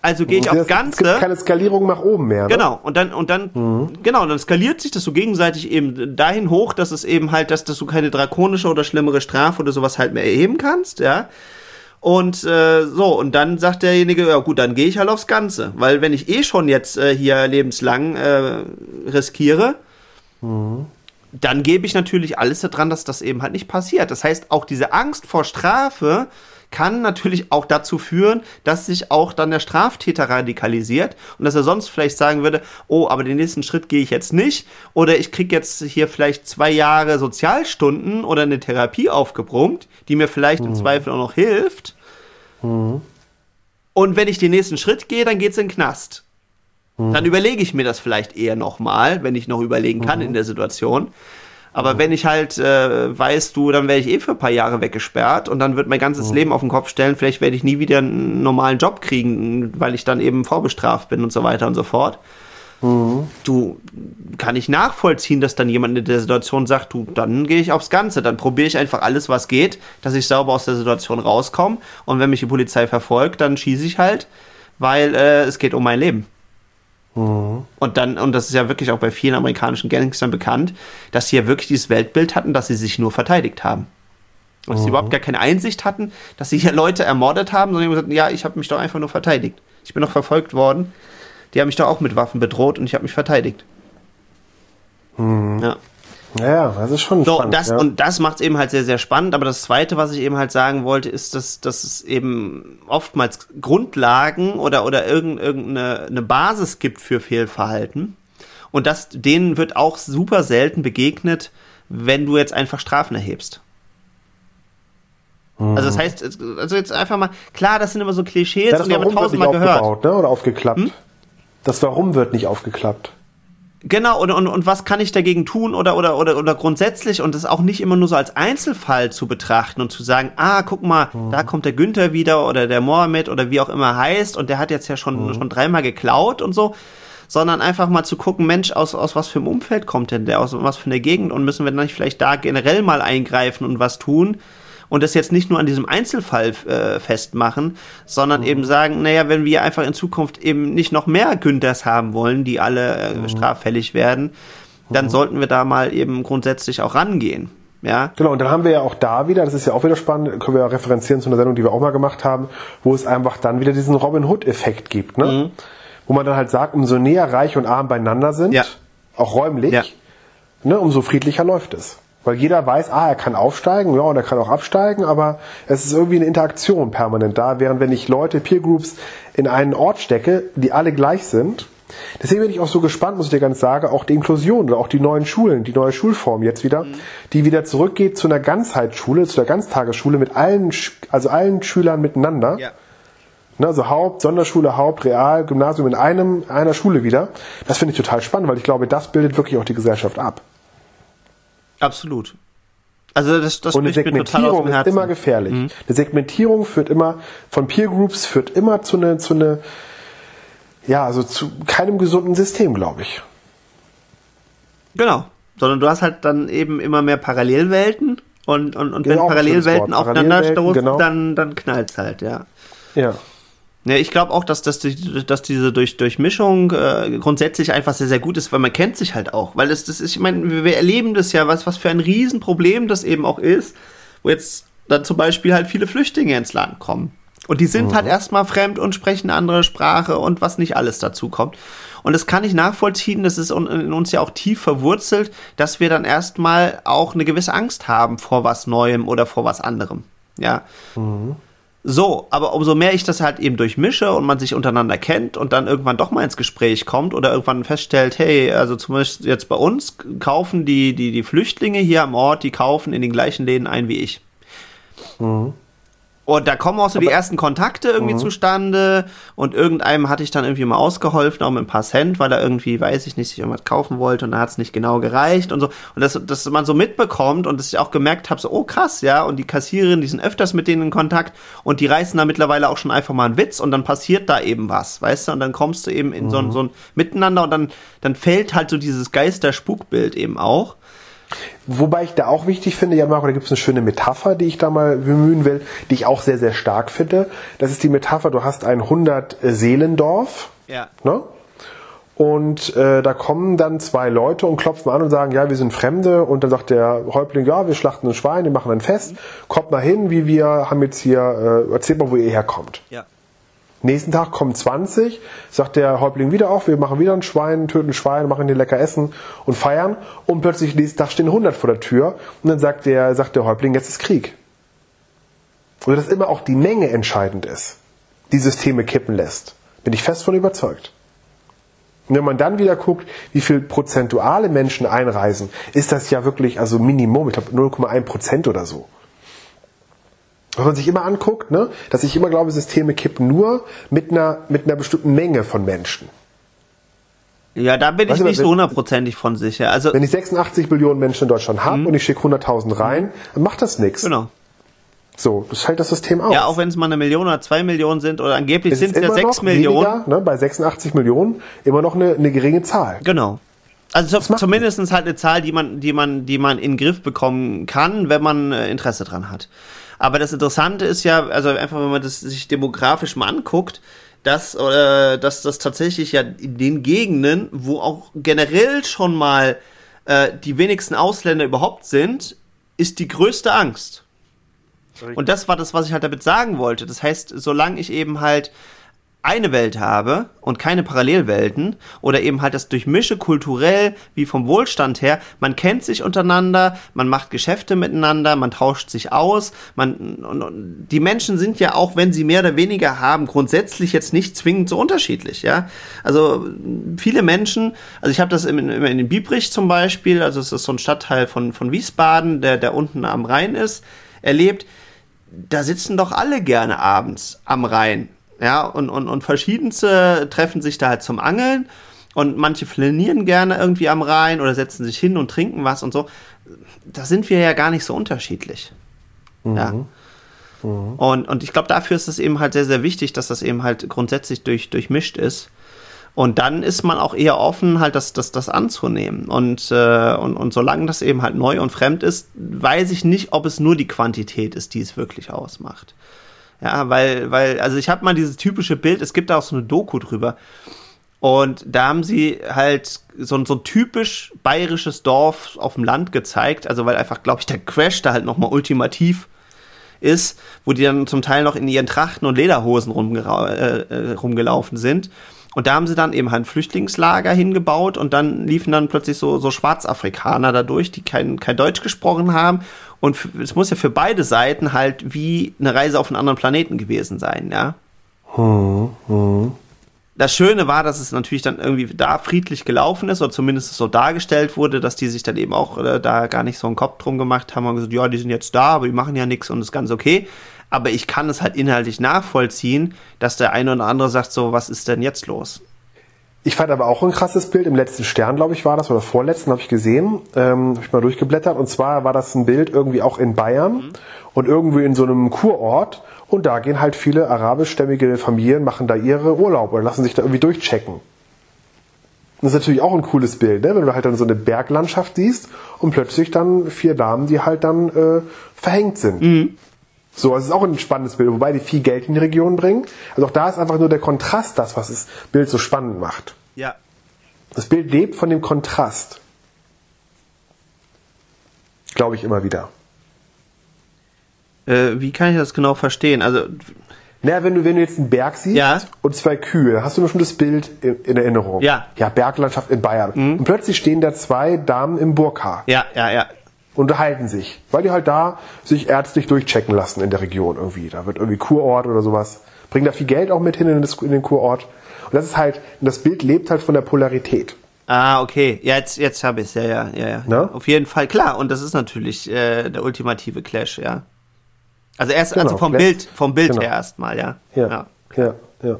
Speaker 1: Also gehe ich auf Ganze. Es gibt
Speaker 2: keine Skalierung nach oben mehr. Ne?
Speaker 1: Genau. Und dann, und dann, mhm. genau, dann skaliert sich das so gegenseitig eben dahin hoch, dass es eben halt, dass, dass du keine drakonische oder schlimmere Strafe oder sowas halt mehr erheben kannst, ja. Und äh, so, und dann sagt derjenige, ja gut, dann gehe ich halt aufs Ganze. Weil wenn ich eh schon jetzt äh, hier lebenslang äh, riskiere, dann gebe ich natürlich alles daran, dass das eben halt nicht passiert. Das heißt, auch diese Angst vor Strafe kann natürlich auch dazu führen, dass sich auch dann der Straftäter radikalisiert und dass er sonst vielleicht sagen würde, oh, aber den nächsten Schritt gehe ich jetzt nicht oder ich kriege jetzt hier vielleicht zwei Jahre Sozialstunden oder eine Therapie aufgebrummt, die mir vielleicht mhm. im Zweifel auch noch hilft. Mhm. Und wenn ich den nächsten Schritt gehe, dann geht es in den Knast. Mhm. Dann überlege ich mir das vielleicht eher nochmal, wenn ich noch überlegen kann mhm. in der Situation. Aber mhm. wenn ich halt äh, weiß, du, dann werde ich eh für ein paar Jahre weggesperrt und dann wird mein ganzes mhm. Leben auf den Kopf stellen, vielleicht werde ich nie wieder einen normalen Job kriegen, weil ich dann eben vorbestraft bin und so weiter und so fort. Mhm. Du kann ich nachvollziehen, dass dann jemand in der Situation sagt, du, dann gehe ich aufs Ganze, dann probiere ich einfach alles, was geht, dass ich sauber aus der Situation rauskomme. Und wenn mich die Polizei verfolgt, dann schieße ich halt, weil äh, es geht um mein Leben. Mhm. Und dann, und das ist ja wirklich auch bei vielen amerikanischen Gangstern bekannt, dass sie ja wirklich dieses Weltbild hatten, dass sie sich nur verteidigt haben. Und dass sie mhm. überhaupt gar keine Einsicht hatten, dass sie hier Leute ermordet haben, sondern gesagt, ja, ich habe mich doch einfach nur verteidigt. Ich bin noch verfolgt worden. Die haben mich doch auch mit Waffen bedroht und ich habe mich verteidigt.
Speaker 2: Mhm. Ja. Ja, das ist schon
Speaker 1: so, spannend. Das, ja. Und das macht es eben halt sehr, sehr spannend. Aber das Zweite, was ich eben halt sagen wollte, ist, dass, dass es eben oftmals Grundlagen oder, oder irgendeine eine Basis gibt für Fehlverhalten. Und das, denen wird auch super selten begegnet, wenn du jetzt einfach Strafen erhebst. Mhm. Also das heißt, also jetzt einfach mal, klar, das sind immer so Klischees
Speaker 2: ja, und die haben tausendmal gehört. Ne, oder aufgeklappt. Hm? Das Warum wird nicht aufgeklappt.
Speaker 1: Genau, und, und, und was kann ich dagegen tun oder, oder, oder, oder grundsätzlich und das auch nicht immer nur so als Einzelfall zu betrachten und zu sagen, ah, guck mal, mhm. da kommt der Günther wieder oder der Mohammed oder wie auch immer heißt und der hat jetzt ja schon, mhm. schon dreimal geklaut und so, sondern einfach mal zu gucken, Mensch, aus, aus was für einem Umfeld kommt denn der, aus was für einer Gegend und müssen wir dann nicht vielleicht da generell mal eingreifen und was tun, und das jetzt nicht nur an diesem Einzelfall äh, festmachen, sondern mhm. eben sagen, naja, wenn wir einfach in Zukunft eben nicht noch mehr Günthers haben wollen, die alle äh, mhm. straffällig werden, dann mhm. sollten wir da mal eben grundsätzlich auch rangehen. Ja.
Speaker 2: Genau, und dann haben wir ja auch da wieder, das ist ja auch wieder spannend, können wir ja referenzieren zu einer Sendung, die wir auch mal gemacht haben, wo es einfach dann wieder diesen Robin Hood-Effekt gibt, ne? Mhm. Wo man dann halt sagt, umso näher Reich und Arm beieinander sind, ja. auch räumlich, ja. ne, umso friedlicher läuft es. Weil jeder weiß, ah, er kann aufsteigen, ja, und er kann auch absteigen, aber es ist irgendwie eine Interaktion permanent da, während wenn ich Leute, Peer Groups in einen Ort stecke, die alle gleich sind, Deswegen bin ich auch so gespannt, muss ich dir ganz sagen, auch die Inklusion oder auch die neuen Schulen, die neue Schulform jetzt wieder, mhm. die wieder zurückgeht zu einer Ganzheitsschule, zu der Ganztagesschule mit allen, also allen Schülern miteinander. Ja. Ne, also Haupt, Sonderschule, Haupt, Real, Gymnasium in einem, einer Schule wieder. Das finde ich total spannend, weil ich glaube, das bildet wirklich auch die Gesellschaft ab.
Speaker 1: Absolut. Also das, das
Speaker 2: und eine Segmentierung ist immer gefährlich. Mhm. Eine Segmentierung führt immer von Peer Groups führt immer zu einer zu eine ja also zu keinem gesunden System, glaube ich.
Speaker 1: Genau, sondern du hast halt dann eben immer mehr Parallelwelten und und, und genau, wenn Parallelwelten aufeinander stoßen, genau. dann dann knallt's halt, ja.
Speaker 2: Ja.
Speaker 1: Ja, ich glaube auch, dass, dass, die, dass diese durch, Durchmischung äh, grundsätzlich einfach sehr, sehr gut ist, weil man kennt sich halt auch. Weil das, das ist, ich meine, wir erleben das ja, was, was für ein Riesenproblem das eben auch ist, wo jetzt dann zum Beispiel halt viele Flüchtlinge ins Land kommen. Und die sind mhm. halt erstmal fremd und sprechen eine andere Sprache und was nicht alles dazu kommt. Und das kann ich nachvollziehen, das ist in uns ja auch tief verwurzelt, dass wir dann erstmal auch eine gewisse Angst haben vor was Neuem oder vor was anderem. Ja. Mhm. So, aber umso mehr ich das halt eben durchmische und man sich untereinander kennt und dann irgendwann doch mal ins Gespräch kommt oder irgendwann feststellt, hey, also zum Beispiel jetzt bei uns kaufen die, die, die Flüchtlinge hier am Ort, die kaufen in den gleichen Läden ein wie ich. Mhm. Und da kommen auch so Aber die ersten Kontakte irgendwie mhm. zustande und irgendeinem hatte ich dann irgendwie mal ausgeholfen, auch mit ein paar Cent, weil er irgendwie, weiß ich nicht, sich irgendwas kaufen wollte und da hat es nicht genau gereicht und so. Und das, dass man so mitbekommt und dass ich auch gemerkt habe, so, oh krass, ja, und die Kassiererin, die sind öfters mit denen in Kontakt und die reißen da mittlerweile auch schon einfach mal einen Witz und dann passiert da eben was, weißt du, und dann kommst du eben in mhm. so, so ein Miteinander und dann, dann fällt halt so dieses Geister-Spukbild eben auch.
Speaker 2: Wobei ich da auch wichtig finde, ja Marco, da gibt es eine schöne Metapher, die ich da mal bemühen will, die ich auch sehr, sehr stark finde. Das ist die Metapher, du hast ein 100-Seelendorf. Ja. Ne? Und äh, da kommen dann zwei Leute und klopfen an und sagen, ja, wir sind Fremde. Und dann sagt der Häuptling, ja, wir schlachten ein Schwein, wir machen ein Fest. Mhm. Kommt mal hin, wie wir haben jetzt hier, äh, erzählt mal, wo ihr herkommt. Ja. Nächsten Tag kommen 20, sagt der Häuptling wieder auf, wir machen wieder ein Schwein, töten ein Schwein, machen hier lecker Essen und feiern. Und plötzlich nächsten Tag stehen 100 vor der Tür und dann sagt der, sagt der Häuptling, jetzt ist Krieg. Und dass immer auch die Menge entscheidend ist, die Systeme kippen lässt. Bin ich fest von überzeugt. Und wenn man dann wieder guckt, wie viel prozentuale Menschen einreisen, ist das ja wirklich also Minimum, ich glaube 0,1 Prozent oder so was man sich immer anguckt, ne, dass ich immer glaube, Systeme kippen nur mit einer, mit einer bestimmten Menge von Menschen.
Speaker 1: Ja, da bin weißt ich nicht so hundertprozentig von sicher. Also
Speaker 2: wenn ich 86 Millionen Menschen in Deutschland habe mhm. und ich schicke 100.000 rein, dann macht das nichts.
Speaker 1: Genau.
Speaker 2: So, das hält das System aus.
Speaker 1: Ja, auch wenn es mal eine Million oder zwei Millionen sind oder angeblich sind es ja sechs Millionen. Weniger,
Speaker 2: ne, bei 86 Millionen immer noch eine, eine geringe Zahl.
Speaker 1: Genau. Also zumindest halt eine Zahl, die man, die man, die man in den Griff bekommen kann, wenn man äh, Interesse dran hat. Aber das Interessante ist ja, also einfach, wenn man das sich demografisch mal anguckt, dass, äh, dass das tatsächlich ja in den Gegenden, wo auch generell schon mal äh, die wenigsten Ausländer überhaupt sind, ist die größte Angst. Und das war das, was ich halt damit sagen wollte. Das heißt, solange ich eben halt eine Welt habe und keine Parallelwelten oder eben halt das durchmische kulturell wie vom Wohlstand her, man kennt sich untereinander, man macht Geschäfte miteinander, man tauscht sich aus, man und, und die Menschen sind ja auch, wenn sie mehr oder weniger haben, grundsätzlich jetzt nicht zwingend so unterschiedlich, ja. Also viele Menschen, also ich habe das immer in, in Biebrich zum Beispiel, also es ist so ein Stadtteil von von Wiesbaden, der der unten am Rhein ist, erlebt da sitzen doch alle gerne abends am Rhein. Ja, und, und, und verschiedenste treffen sich da halt zum Angeln und manche flanieren gerne irgendwie am Rhein oder setzen sich hin und trinken was und so. Da sind wir ja gar nicht so unterschiedlich. Mhm. Ja. Mhm. Und, und ich glaube, dafür ist es eben halt sehr, sehr wichtig, dass das eben halt grundsätzlich durch, durchmischt ist. Und dann ist man auch eher offen, halt das, das, das anzunehmen. Und, äh, und, und solange das eben halt neu und fremd ist, weiß ich nicht, ob es nur die Quantität ist, die es wirklich ausmacht. Ja, weil, weil, also ich habe mal dieses typische Bild, es gibt da auch so eine Doku drüber. Und da haben sie halt so, so ein typisch bayerisches Dorf auf dem Land gezeigt, also weil einfach, glaube ich, der Crash da halt nochmal ultimativ ist, wo die dann zum Teil noch in ihren Trachten und Lederhosen rumgera- äh, äh, rumgelaufen sind. Und da haben sie dann eben halt ein Flüchtlingslager hingebaut und dann liefen dann plötzlich so, so Schwarzafrikaner dadurch, die kein, kein Deutsch gesprochen haben. Und es muss ja für beide Seiten halt wie eine Reise auf einen anderen Planeten gewesen sein, ja. Hm, hm. Das Schöne war, dass es natürlich dann irgendwie da friedlich gelaufen ist, oder zumindest so dargestellt wurde, dass die sich dann eben auch äh, da gar nicht so einen Kopf drum gemacht haben und gesagt, ja, die sind jetzt da, aber die machen ja nichts und ist ganz okay aber ich kann es halt inhaltlich nachvollziehen, dass der eine oder andere sagt so, was ist denn jetzt los?
Speaker 2: Ich fand aber auch ein krasses Bild. Im letzten Stern, glaube ich, war das, oder vorletzten, habe ich gesehen. Ähm, habe ich mal durchgeblättert. Und zwar war das ein Bild irgendwie auch in Bayern mhm. und irgendwie in so einem Kurort. Und da gehen halt viele arabischstämmige Familien, machen da ihre Urlaub oder lassen sich da irgendwie durchchecken. Das ist natürlich auch ein cooles Bild, ne? wenn du halt dann so eine Berglandschaft siehst und plötzlich dann vier Damen, die halt dann äh, verhängt sind. Mhm. So, also es ist auch ein spannendes Bild, wobei die viel Geld in die Region bringen. Also auch da ist einfach nur der Kontrast das, was das Bild so spannend macht.
Speaker 1: Ja.
Speaker 2: Das Bild lebt von dem Kontrast. Glaube ich immer wieder.
Speaker 1: Äh, wie kann ich das genau verstehen? Also.
Speaker 2: Naja, wenn du, wenn du jetzt einen Berg siehst
Speaker 1: ja.
Speaker 2: und zwei Kühe, hast du nur schon das Bild in, in Erinnerung.
Speaker 1: Ja.
Speaker 2: Ja, Berglandschaft in Bayern. Mhm. Und plötzlich stehen da zwei Damen im Burka.
Speaker 1: Ja, ja, ja
Speaker 2: unterhalten sich, weil die halt da sich ärztlich durchchecken lassen in der Region irgendwie. Da wird irgendwie Kurort oder sowas. Bringen da viel Geld auch mit hin in, den Kurort. Und das ist halt, das Bild lebt halt von der Polarität.
Speaker 1: Ah, okay. Ja, jetzt, jetzt habe ich es. Ja, ja, ja, ja. Ne? Auf jeden Fall, klar. Und das ist natürlich äh, der ultimative Clash, ja. Also erst genau, also vom Clash. Bild, vom Bild genau. her erstmal, ja.
Speaker 2: Ja, ja. ja, ja.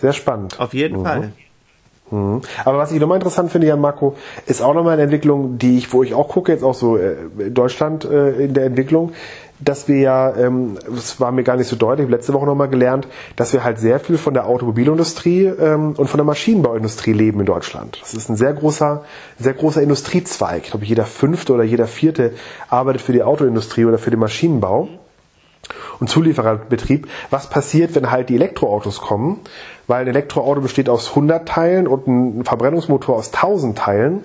Speaker 2: Sehr spannend.
Speaker 1: Auf jeden mhm. Fall.
Speaker 2: Mhm. Aber was ich nochmal interessant finde, ja, Marco, ist auch nochmal eine Entwicklung, die ich, wo ich auch gucke, jetzt auch so äh, Deutschland äh, in der Entwicklung, dass wir ja, ähm, das war mir gar nicht so deutlich, letzte Woche nochmal gelernt, dass wir halt sehr viel von der Automobilindustrie ähm, und von der Maschinenbauindustrie leben in Deutschland. Das ist ein sehr großer, sehr großer Industriezweig. Ich glaube, jeder fünfte oder jeder vierte arbeitet für die Autoindustrie oder für den Maschinenbau und Zuliefererbetrieb. Was passiert, wenn halt die Elektroautos kommen? Weil ein Elektroauto besteht aus 100 Teilen und ein Verbrennungsmotor aus 1000 Teilen.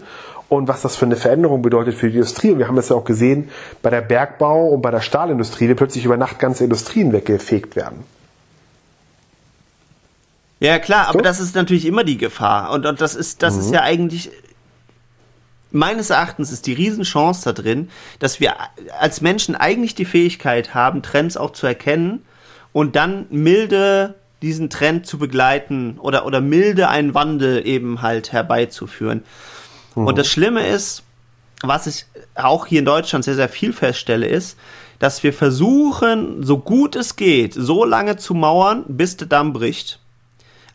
Speaker 2: Und was das für eine Veränderung bedeutet für die Industrie. Und wir haben das ja auch gesehen bei der Bergbau und bei der Stahlindustrie, wie plötzlich über Nacht ganze Industrien weggefegt werden.
Speaker 1: Ja, klar, aber so? das ist natürlich immer die Gefahr. Und, und das ist, das mhm. ist ja eigentlich meines Erachtens ist die Riesenchance da drin, dass wir als Menschen eigentlich die Fähigkeit haben, Trends auch zu erkennen und dann milde diesen Trend zu begleiten oder, oder milde einen Wandel eben halt herbeizuführen. Mhm. Und das Schlimme ist, was ich auch hier in Deutschland sehr, sehr viel feststelle, ist, dass wir versuchen, so gut es geht, so lange zu mauern, bis der Damm bricht.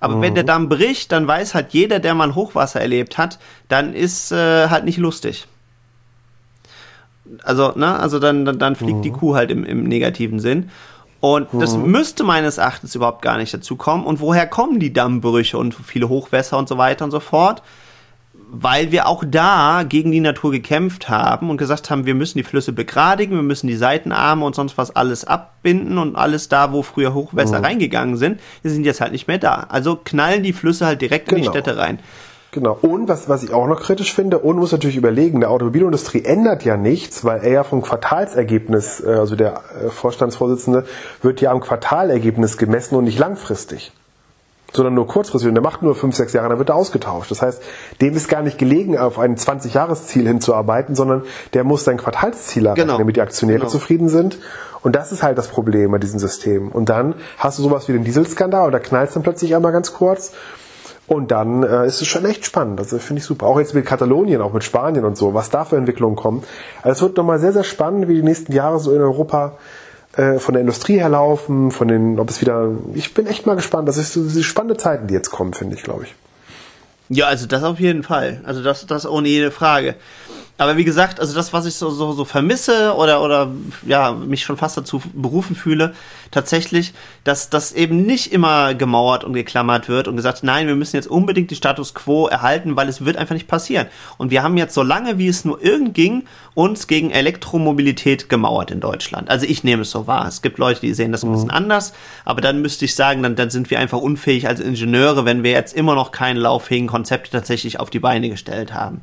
Speaker 1: Aber mhm. wenn der mhm. Damm bricht, dann weiß halt jeder, der mal Hochwasser erlebt hat, dann ist äh, halt nicht lustig. Also, ne, also dann, dann, dann fliegt mhm. die Kuh halt im, im negativen Sinn. Und mhm. das müsste meines Erachtens überhaupt gar nicht dazu kommen. Und woher kommen die Dammbrüche und viele Hochwässer und so weiter und so fort? Weil wir auch da gegen die Natur gekämpft haben und gesagt haben, wir müssen die Flüsse begradigen, wir müssen die Seitenarme und sonst was alles abbinden und alles da, wo früher Hochwässer mhm. reingegangen sind, die sind jetzt halt nicht mehr da. Also knallen die Flüsse halt direkt genau. in die genau. Städte rein.
Speaker 2: Genau. Und was, was ich auch noch kritisch finde, und muss natürlich überlegen, der Automobilindustrie ändert ja nichts, weil er ja vom Quartalsergebnis, äh, also der äh, Vorstandsvorsitzende, wird ja am Quartalergebnis gemessen und nicht langfristig. Sondern nur kurzfristig. Und der macht nur fünf, sechs Jahre, dann wird er ausgetauscht. Das heißt, dem ist gar nicht gelegen, auf ein 20-Jahres-Ziel hinzuarbeiten, sondern der muss sein Quartalsziel erreichen, genau. damit die Aktionäre genau. zufrieden sind. Und das ist halt das Problem bei diesem System. Und dann hast du sowas wie den Dieselskandal und da knallt dann plötzlich einmal ganz kurz. Und dann äh, ist es schon echt spannend. Also finde ich super. Auch jetzt mit Katalonien, auch mit Spanien und so, was da für Entwicklungen kommen. Also es wird nochmal sehr, sehr spannend, wie die nächsten Jahre so in Europa äh, von der Industrie her laufen, von den, ob es wieder. Ich bin echt mal gespannt. Das ist so diese spannende Zeiten, die jetzt kommen, finde ich, glaube ich.
Speaker 1: Ja, also das auf jeden Fall. Also das, das ohne jede Frage. Aber wie gesagt, also das, was ich so, so, so vermisse oder, oder ja, mich schon fast dazu berufen fühle, tatsächlich, dass das eben nicht immer gemauert und geklammert wird und gesagt, nein, wir müssen jetzt unbedingt die Status quo erhalten, weil es wird einfach nicht passieren. Und wir haben jetzt so lange, wie es nur irgend ging, uns gegen Elektromobilität gemauert in Deutschland. Also ich nehme es so wahr. Es gibt Leute, die sehen das ein bisschen mhm. anders, aber dann müsste ich sagen, dann, dann sind wir einfach unfähig als Ingenieure, wenn wir jetzt immer noch kein lauffähigen Konzept tatsächlich auf die Beine gestellt haben.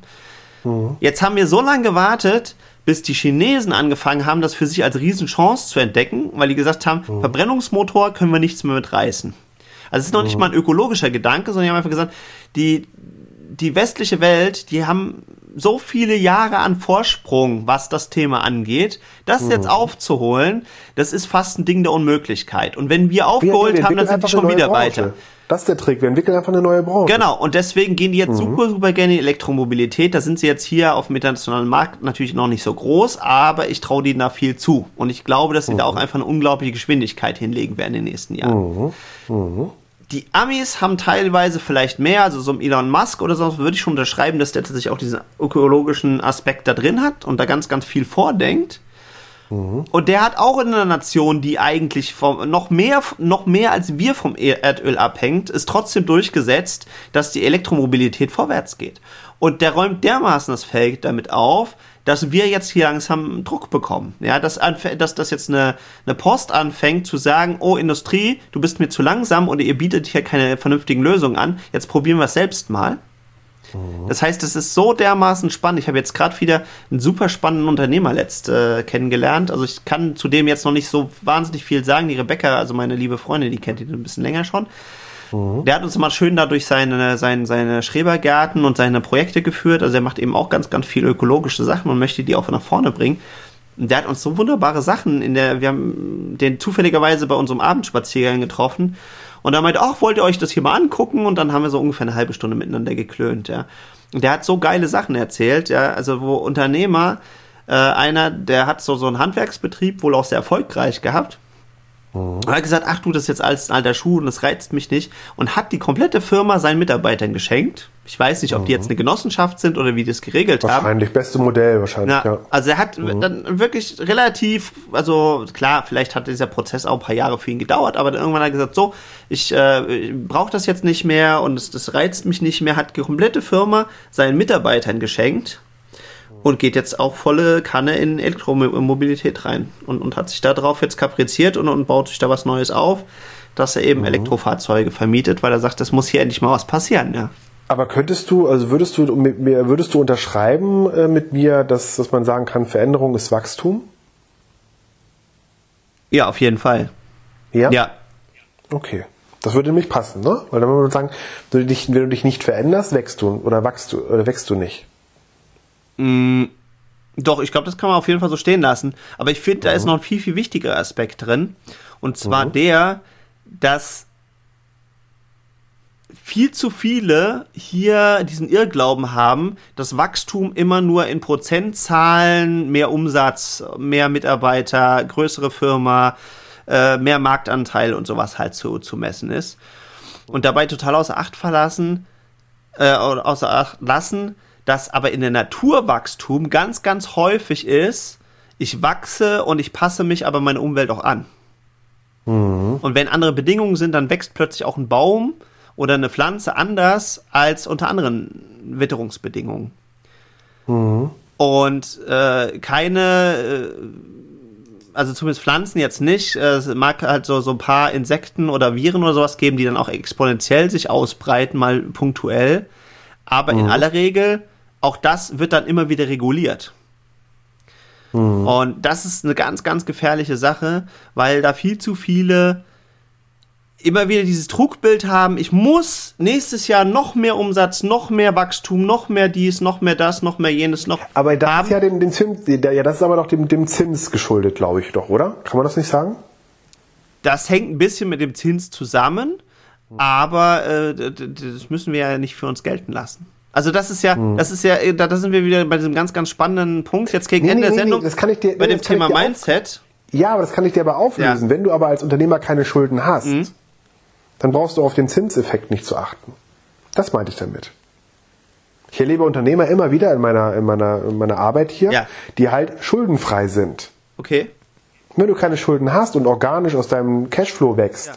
Speaker 1: Mhm. Jetzt haben wir so lange gewartet, bis die Chinesen angefangen haben, das für sich als Riesenchance zu entdecken, weil die gesagt haben, mhm. Verbrennungsmotor können wir nichts mehr mit reißen. Also es ist noch mhm. nicht mal ein ökologischer Gedanke, sondern die haben einfach gesagt, die, die westliche Welt, die haben so viele Jahre an Vorsprung, was das Thema angeht, das mhm. jetzt aufzuholen, das ist fast ein Ding der Unmöglichkeit. Und wenn wir aufgeholt haben, dann sind die schon wieder Branche. weiter.
Speaker 2: Das ist der Trick. Wir entwickeln einfach eine neue Branche.
Speaker 1: Genau. Und deswegen gehen die jetzt mhm. super, super gerne in Elektromobilität. Da sind sie jetzt hier auf dem internationalen Markt natürlich noch nicht so groß, aber ich traue denen da viel zu. Und ich glaube, dass sie mhm. da auch einfach eine unglaubliche Geschwindigkeit hinlegen werden in den nächsten Jahren. Mhm. mhm. Die Amis haben teilweise vielleicht mehr, also so ein Elon Musk oder so, würde ich schon unterschreiben, dass der tatsächlich auch diesen ökologischen Aspekt da drin hat und da ganz, ganz viel vordenkt. Mhm. Und der hat auch in einer Nation, die eigentlich vom, noch mehr, noch mehr als wir vom e- Erdöl abhängt, ist trotzdem durchgesetzt, dass die Elektromobilität vorwärts geht. Und der räumt dermaßen das Feld damit auf, dass wir jetzt hier langsam Druck bekommen. Ja, dass, dass, dass jetzt eine, eine Post anfängt zu sagen, oh Industrie, du bist mir zu langsam und ihr bietet hier keine vernünftigen Lösungen an, jetzt probieren wir es selbst mal. Mhm. Das heißt, es ist so dermaßen spannend. Ich habe jetzt gerade wieder einen super spannenden Unternehmer letzt äh, kennengelernt. Also ich kann zu dem jetzt noch nicht so wahnsinnig viel sagen. Die Rebecca, also meine liebe Freundin, die kennt ihn ein bisschen länger schon. Mhm. Der hat uns mal schön dadurch seine, seine, seine Schrebergärten und seine Projekte geführt. Also er macht eben auch ganz, ganz viele ökologische Sachen und möchte die auch nach vorne bringen. Und der hat uns so wunderbare Sachen in der, wir haben den zufälligerweise bei unserem Abendspaziergang getroffen und er meinte, ach, wollt ihr euch das hier mal angucken? Und dann haben wir so ungefähr eine halbe Stunde miteinander geklönt, ja. Und der hat so geile Sachen erzählt, ja, also wo Unternehmer, äh, einer, der hat so, so einen Handwerksbetrieb wohl auch sehr erfolgreich gehabt Mhm. Er hat gesagt, ach du, das ist jetzt alles ein alter Schuh und das reizt mich nicht. Und hat die komplette Firma seinen Mitarbeitern geschenkt. Ich weiß nicht, ob mhm. die jetzt eine Genossenschaft sind oder wie die das geregelt
Speaker 2: wahrscheinlich,
Speaker 1: haben.
Speaker 2: Wahrscheinlich, beste Modell wahrscheinlich, ja,
Speaker 1: ja. Also er hat mhm. dann wirklich relativ, also klar, vielleicht hat dieser Prozess auch ein paar Jahre für ihn gedauert, aber dann irgendwann hat er gesagt, so, ich äh, brauche das jetzt nicht mehr und das, das reizt mich nicht mehr, hat die komplette Firma seinen Mitarbeitern geschenkt und geht jetzt auch volle Kanne in Elektromobilität rein und, und hat sich darauf jetzt kapriziert und, und baut sich da was Neues auf, dass er eben mhm. Elektrofahrzeuge vermietet, weil er sagt, das muss hier endlich mal was passieren, ja.
Speaker 2: Aber könntest du, also würdest du mit mir, würdest du unterschreiben äh, mit mir, dass, dass man sagen kann, Veränderung ist Wachstum?
Speaker 1: Ja, auf jeden Fall.
Speaker 2: Ja? Ja. Okay. Das würde nämlich passen, ne? Weil dann würde man sagen, wenn du dich, wenn du dich nicht veränderst, wächst du oder wachst du oder wächst du nicht.
Speaker 1: Mm, doch, ich glaube, das kann man auf jeden Fall so stehen lassen. Aber ich finde, da ist noch ein viel, viel wichtigerer Aspekt drin. Und zwar mhm. der, dass viel zu viele hier diesen Irrglauben haben, dass Wachstum immer nur in Prozentzahlen, mehr Umsatz, mehr Mitarbeiter, größere Firma, äh, mehr Marktanteil und sowas halt zu, zu messen ist. Und dabei total außer Acht verlassen, äh, außer Acht lassen, dass aber in der Naturwachstum ganz, ganz häufig ist, ich wachse und ich passe mich aber meiner Umwelt auch an. Mhm. Und wenn andere Bedingungen sind, dann wächst plötzlich auch ein Baum oder eine Pflanze anders als unter anderen Witterungsbedingungen. Mhm. Und äh, keine, äh, also zumindest Pflanzen jetzt nicht, es mag halt so, so ein paar Insekten oder Viren oder sowas geben, die dann auch exponentiell sich ausbreiten, mal punktuell. Aber mhm. in aller Regel, auch das wird dann immer wieder reguliert. Mhm. Und das ist eine ganz, ganz gefährliche Sache, weil da viel zu viele immer wieder dieses Trugbild haben, ich muss nächstes Jahr noch mehr Umsatz, noch mehr Wachstum, noch mehr dies, noch mehr das, noch mehr jenes, noch.
Speaker 2: Aber das haben. ist ja dem, dem Zins, ja, das ist aber doch dem, dem Zins geschuldet, glaube ich doch, oder? Kann man das nicht sagen?
Speaker 1: Das hängt ein bisschen mit dem Zins zusammen, aber äh, das müssen wir ja nicht für uns gelten lassen. Also das ist ja, hm. das ist ja, da, da sind wir wieder bei diesem ganz, ganz spannenden Punkt jetzt gegen nee, Ende nee, der Sendung. Nee,
Speaker 2: das kann ich dir,
Speaker 1: bei dem Thema Mindset.
Speaker 2: Ja, aber das kann ich dir aber auflösen. Ja. Wenn du aber als Unternehmer keine Schulden hast, mhm dann brauchst du auf den Zinseffekt nicht zu achten. Das meinte ich damit. Ich erlebe Unternehmer immer wieder in meiner, in meiner, in meiner Arbeit hier, ja. die halt schuldenfrei sind.
Speaker 1: Okay.
Speaker 2: Wenn du keine Schulden hast und organisch aus deinem Cashflow wächst, ja.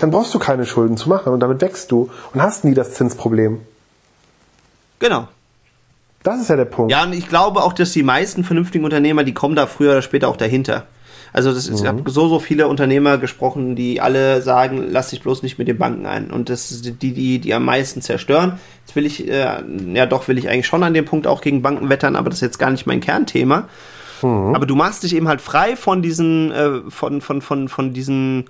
Speaker 2: dann brauchst du keine Schulden zu machen und damit wächst du und hast nie das Zinsproblem.
Speaker 1: Genau.
Speaker 2: Das ist ja der Punkt.
Speaker 1: Ja, und ich glaube auch, dass die meisten vernünftigen Unternehmer, die kommen da früher oder später auch dahinter. Also das ist, mhm. ich habe so, so viele Unternehmer gesprochen, die alle sagen, lass dich bloß nicht mit den Banken ein. Und das sind die, die, die am meisten zerstören. Jetzt will ich, äh, ja doch, will ich eigentlich schon an dem Punkt auch gegen Banken wettern, aber das ist jetzt gar nicht mein Kernthema. Mhm. Aber du machst dich eben halt frei von diesen, äh, von, von, von, von diesen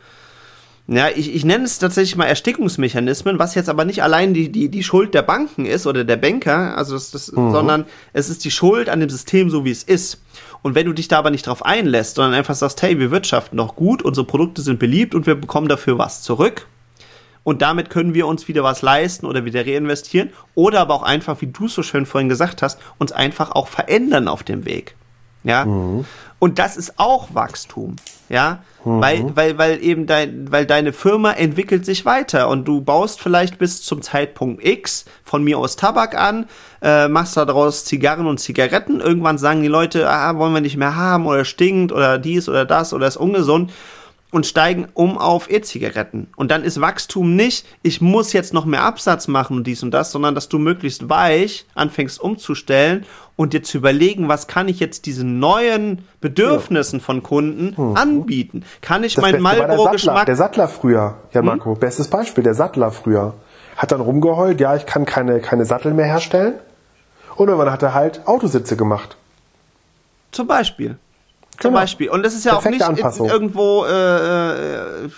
Speaker 1: ja, ich, ich nenne es tatsächlich mal Erstickungsmechanismen, was jetzt aber nicht allein die, die, die Schuld der Banken ist oder der Banker, also das, das, mhm. sondern es ist die Schuld an dem System, so wie es ist. Und wenn du dich da aber nicht drauf einlässt, sondern einfach sagst, hey, wir wirtschaften doch gut, unsere Produkte sind beliebt und wir bekommen dafür was zurück. Und damit können wir uns wieder was leisten oder wieder reinvestieren. Oder aber auch einfach, wie du so schön vorhin gesagt hast, uns einfach auch verändern auf dem Weg. Ja. Mhm. Und das ist auch Wachstum. Ja. Mhm. Weil, weil, weil eben dein, weil deine Firma entwickelt sich weiter und du baust vielleicht bis zum Zeitpunkt X von mir aus Tabak an, äh, machst daraus Zigarren und Zigaretten. Irgendwann sagen die Leute, ah, wollen wir nicht mehr haben oder stinkt oder dies oder das oder ist ungesund und steigen um auf E-Zigaretten. Und dann ist Wachstum nicht, ich muss jetzt noch mehr Absatz machen und dies und das, sondern dass du möglichst weich anfängst umzustellen und dir zu überlegen, was kann ich jetzt diesen neuen Bedürfnissen ja. von Kunden mhm. anbieten? Kann ich meinen Marlboro-Geschmack...
Speaker 2: Der Sattler früher, ja hm? Marco, hm? bestes Beispiel, der Sattler früher. Hat dann rumgeheult, ja, ich kann keine, keine Sattel mehr herstellen. Und irgendwann hat er halt Autositze gemacht.
Speaker 1: Zum Beispiel. Zum genau. Beispiel. Und das ist ja Perfekte auch nicht in, irgendwo äh,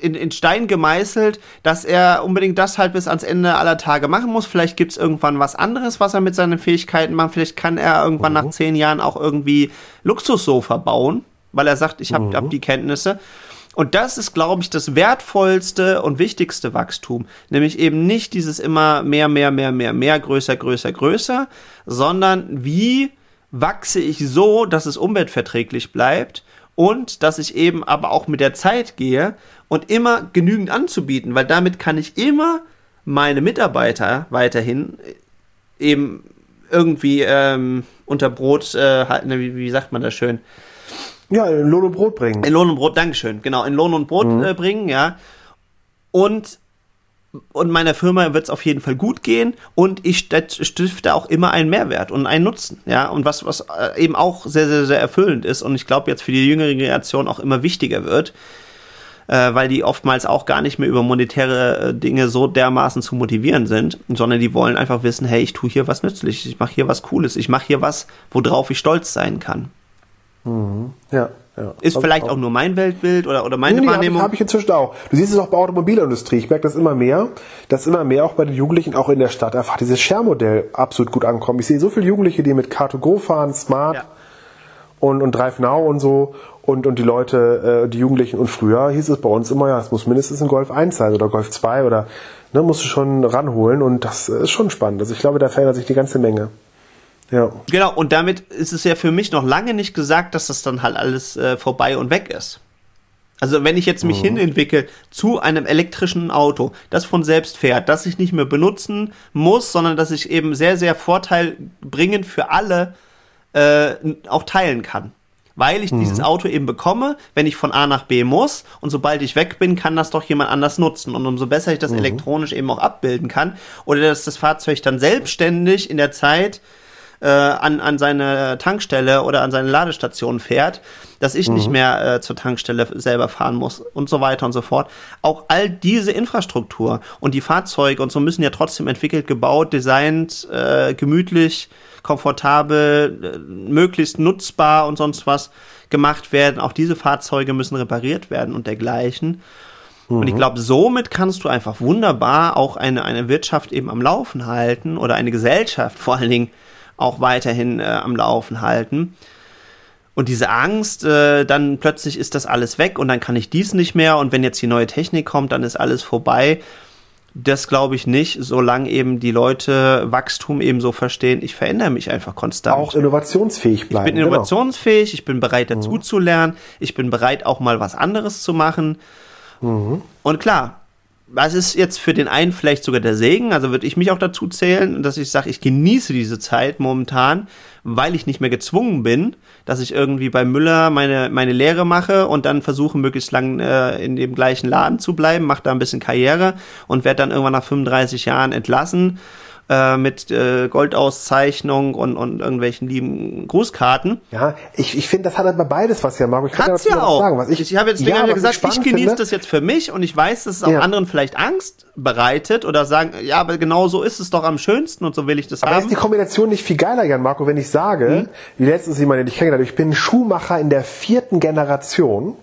Speaker 1: in, in Stein gemeißelt, dass er unbedingt das halt bis ans Ende aller Tage machen muss. Vielleicht gibt es irgendwann was anderes, was er mit seinen Fähigkeiten macht. Vielleicht kann er irgendwann mhm. nach zehn Jahren auch irgendwie Luxussofa bauen, weil er sagt, ich habe mhm. hab die Kenntnisse. Und das ist, glaube ich, das wertvollste und wichtigste Wachstum. Nämlich eben nicht dieses immer mehr, mehr, mehr, mehr, mehr, größer, größer, größer, sondern wie wachse ich so, dass es umweltverträglich bleibt und dass ich eben aber auch mit der Zeit gehe und immer genügend anzubieten, weil damit kann ich immer meine Mitarbeiter weiterhin eben irgendwie ähm, unter Brot äh, halten, wie, wie sagt man das schön?
Speaker 2: Ja, in Lohn und Brot bringen.
Speaker 1: In Lohn und Brot, Dankeschön, genau, in Lohn und Brot mhm. äh, bringen, ja. Und und meiner Firma wird es auf jeden Fall gut gehen und ich stifte auch immer einen Mehrwert und einen Nutzen, ja, und was, was äh, eben auch sehr, sehr, sehr erfüllend ist und ich glaube jetzt für die jüngere Generation auch immer wichtiger wird, äh, weil die oftmals auch gar nicht mehr über monetäre äh, Dinge so dermaßen zu motivieren sind, sondern die wollen einfach wissen, hey, ich tue hier was Nützliches, ich mache hier was Cooles, ich mache hier was, worauf ich stolz sein kann.
Speaker 2: Mhm. Ja.
Speaker 1: Ja, ist vielleicht auch, auch, nur mein Weltbild oder, oder meine nee, Wahrnehmung.
Speaker 2: Habe ich, hab ich inzwischen auch. Du siehst es auch bei Automobilindustrie. Ich merke das immer mehr, dass immer mehr auch bei den Jugendlichen auch in der Stadt einfach dieses Share-Modell absolut gut ankommt. Ich sehe so viele Jugendliche, die mit Car2Go fahren, Smart ja. und, und Drive Now und so und, und die Leute, äh, die Jugendlichen und früher hieß es bei uns immer, ja, es muss mindestens ein Golf 1 sein oder Golf 2 oder ne, musst du schon ranholen und das ist schon spannend. Also ich glaube, da verändert sich die ganze Menge.
Speaker 1: Ja. Genau, und damit ist es ja für mich noch lange nicht gesagt, dass das dann halt alles äh, vorbei und weg ist. Also wenn ich jetzt mich mhm. hinentwickle zu einem elektrischen Auto, das von selbst fährt, das ich nicht mehr benutzen muss, sondern dass ich eben sehr, sehr vorteilbringend für alle äh, auch teilen kann. Weil ich mhm. dieses Auto eben bekomme, wenn ich von A nach B muss und sobald ich weg bin, kann das doch jemand anders nutzen. Und umso besser ich das mhm. elektronisch eben auch abbilden kann oder dass das Fahrzeug dann selbstständig in der Zeit äh, an, an seine Tankstelle oder an seine Ladestation fährt, dass ich mhm. nicht mehr äh, zur Tankstelle selber fahren muss und so weiter und so fort. Auch all diese Infrastruktur und die Fahrzeuge und so müssen ja trotzdem entwickelt, gebaut, designt, äh, gemütlich, komfortabel, äh, möglichst nutzbar und sonst was gemacht werden. Auch diese Fahrzeuge müssen repariert werden und dergleichen. Und ich mhm. glaube, somit kannst du einfach wunderbar auch eine, eine Wirtschaft eben am Laufen halten oder eine Gesellschaft vor allen Dingen auch weiterhin äh, am Laufen halten. Und diese Angst, äh, dann plötzlich ist das alles weg und dann kann ich dies nicht mehr und wenn jetzt die neue Technik kommt, dann ist alles vorbei. Das glaube ich nicht, solange eben die Leute Wachstum eben so verstehen, ich verändere mich einfach konstant.
Speaker 2: Auch innovationsfähig bleiben.
Speaker 1: Ich bin genau. innovationsfähig, genau. ich bin bereit dazu mhm. zu lernen, ich bin bereit auch mal was anderes zu machen. Mhm. Und klar, was ist jetzt für den einen vielleicht sogar der Segen, also würde ich mich auch dazu zählen, dass ich sage, ich genieße diese Zeit momentan, weil ich nicht mehr gezwungen bin, dass ich irgendwie bei Müller meine, meine Lehre mache und dann versuche, möglichst lang äh, in dem gleichen Laden zu bleiben, mache da ein bisschen Karriere und werde dann irgendwann nach 35 Jahren entlassen äh, mit äh, Goldauszeichnung und, und irgendwelchen lieben Grußkarten.
Speaker 2: Ja, ich, ich finde, das hat aber beides was ja, Marco. Ich
Speaker 1: Hat's ja auch. Sagen, was ich, ich habe jetzt ja, gesagt, ich, ich genieße das jetzt für mich und ich weiß, dass es auch ja. anderen vielleicht Angst bereitet oder sagen, ja, aber genau so ist es doch am schönsten und so will ich das
Speaker 2: aber
Speaker 1: haben.
Speaker 2: Aber ist die Kombination nicht viel geiler, Jan Marco, wenn ich sage, hm? wie letztens jemand, den ich kennengelernt ich bin Schuhmacher in der vierten Generation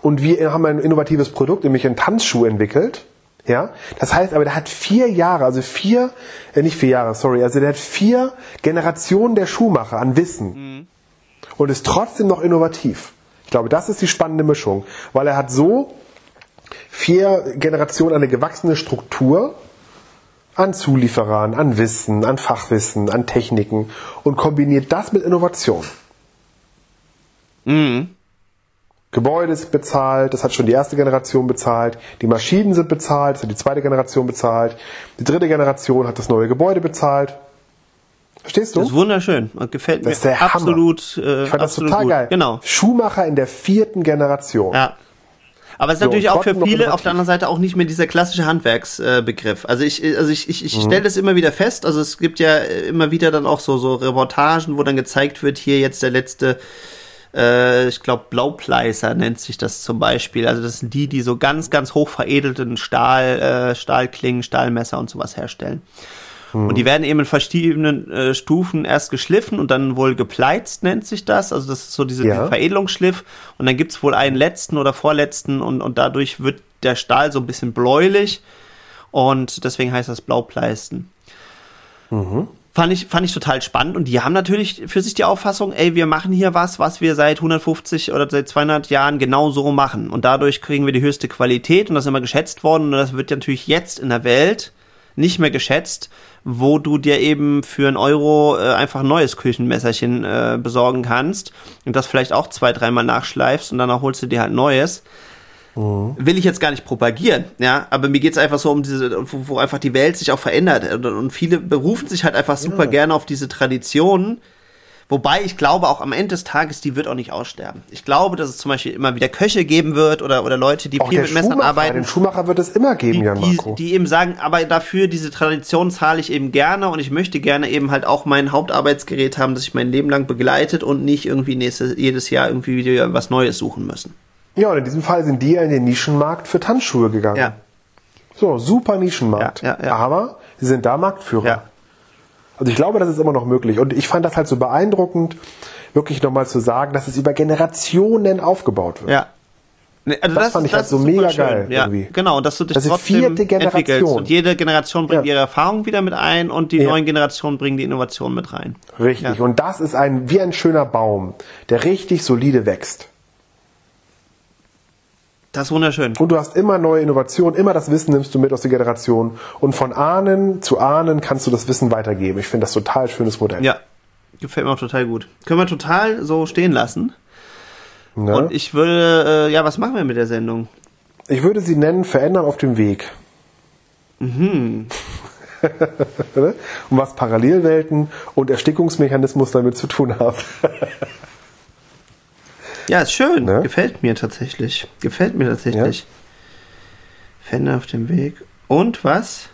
Speaker 2: und wir haben ein innovatives Produkt, nämlich einen Tanzschuh entwickelt ja, das heißt aber, der hat vier Jahre, also vier, äh, nicht vier Jahre, sorry, also der hat vier Generationen der Schuhmacher an Wissen mhm. und ist trotzdem noch innovativ. Ich glaube, das ist die spannende Mischung, weil er hat so vier Generationen eine gewachsene Struktur an Zulieferern, an Wissen, an Fachwissen, an Techniken und kombiniert das mit Innovation. Mhm. Gebäude ist bezahlt, das hat schon die erste Generation bezahlt, die Maschinen sind bezahlt, das hat die zweite Generation bezahlt, die dritte Generation hat das neue Gebäude bezahlt. Verstehst du?
Speaker 1: Das ist wunderschön und gefällt das mir absolut.
Speaker 2: Äh, ich fand das total
Speaker 1: gut.
Speaker 2: geil.
Speaker 1: Genau.
Speaker 2: Schuhmacher in der vierten Generation.
Speaker 1: Ja. Aber es ist so, natürlich auch für viele auf der anderen Seite auch nicht mehr dieser klassische Handwerksbegriff. Äh, also ich, also ich, ich, ich mhm. stelle das immer wieder fest. Also es gibt ja immer wieder dann auch so, so Reportagen, wo dann gezeigt wird, hier jetzt der letzte äh, ich glaube, Blaupleiser nennt sich das zum Beispiel. Also das sind die, die so ganz, ganz hoch veredelten Stahl, äh, Stahlklingen, Stahlmesser und sowas herstellen. Und die werden eben in verschiedenen äh, Stufen erst geschliffen und dann wohl gepleizt, nennt sich das. Also das ist so diese, ja. Veredelungsschliff. Und dann gibt's wohl einen letzten oder vorletzten und, und dadurch wird der Stahl so ein bisschen bläulich. Und deswegen heißt das Blaupleisten. Mhm fand ich, fand ich total spannend. Und die haben natürlich für sich die Auffassung, ey, wir machen hier was, was wir seit 150 oder seit 200 Jahren genau so machen. Und dadurch kriegen wir die höchste Qualität und das ist immer geschätzt worden. Und das wird natürlich jetzt in der Welt nicht mehr geschätzt, wo du dir eben für einen Euro äh, einfach ein neues Küchenmesserchen äh, besorgen kannst und das vielleicht auch zwei, dreimal nachschleifst und dann holst du dir halt neues. Mhm. Will ich jetzt gar nicht propagieren, ja, aber mir geht es einfach so um diese, wo, wo, einfach die Welt sich auch verändert und, und viele berufen sich halt einfach super ja. gerne auf diese Traditionen. Wobei ich glaube, auch am Ende des Tages, die wird auch nicht aussterben. Ich glaube, dass es zum Beispiel immer wieder Köche geben wird oder, oder Leute, die auch viel mit Messern arbeiten.
Speaker 2: Den Schuhmacher wird es immer geben,
Speaker 1: die,
Speaker 2: Jan
Speaker 1: Marco. Die, die eben sagen, aber dafür, diese Tradition zahle ich eben gerne und ich möchte gerne eben halt auch mein Hauptarbeitsgerät haben, das ich mein Leben lang begleitet und nicht irgendwie nächstes, jedes Jahr irgendwie wieder was Neues suchen müssen.
Speaker 2: Ja, und in diesem Fall sind die ja in den Nischenmarkt für Tanzschuhe gegangen. Ja. So, super Nischenmarkt. Ja, ja, ja. Aber sie sind da Marktführer. Ja. Also ich glaube, das ist immer noch möglich. Und ich fand das halt so beeindruckend, wirklich nochmal zu sagen, dass es über Generationen aufgebaut wird.
Speaker 1: Ja.
Speaker 2: Also das, das, fand ich halt so mega schön. geil.
Speaker 1: Ja,
Speaker 2: irgendwie.
Speaker 1: genau, dass du dich
Speaker 2: das trotzdem vierte Generation. entwickelst.
Speaker 1: Und jede Generation bringt ja. ihre Erfahrung wieder mit ein und die ja. neuen Generationen bringen die Innovation mit rein.
Speaker 2: Richtig. Ja. Und das ist ein, wie ein schöner Baum, der richtig solide wächst.
Speaker 1: Das ist wunderschön.
Speaker 2: Und du hast immer neue Innovationen, immer das Wissen nimmst du mit aus der Generation. Und von Ahnen zu Ahnen kannst du das Wissen weitergeben. Ich finde das total schönes Modell.
Speaker 1: Ja, gefällt mir auch total gut. Können wir total so stehen lassen. Ne? Und ich würde, äh, ja, was machen wir mit der Sendung?
Speaker 2: Ich würde sie nennen Verändern auf dem Weg. Mhm. und was Parallelwelten und Erstickungsmechanismus damit zu tun haben.
Speaker 1: ja, ist schön. Ne? Gefällt mir tatsächlich. Gefällt mir tatsächlich. Ja? Fender auf dem Weg. Und was?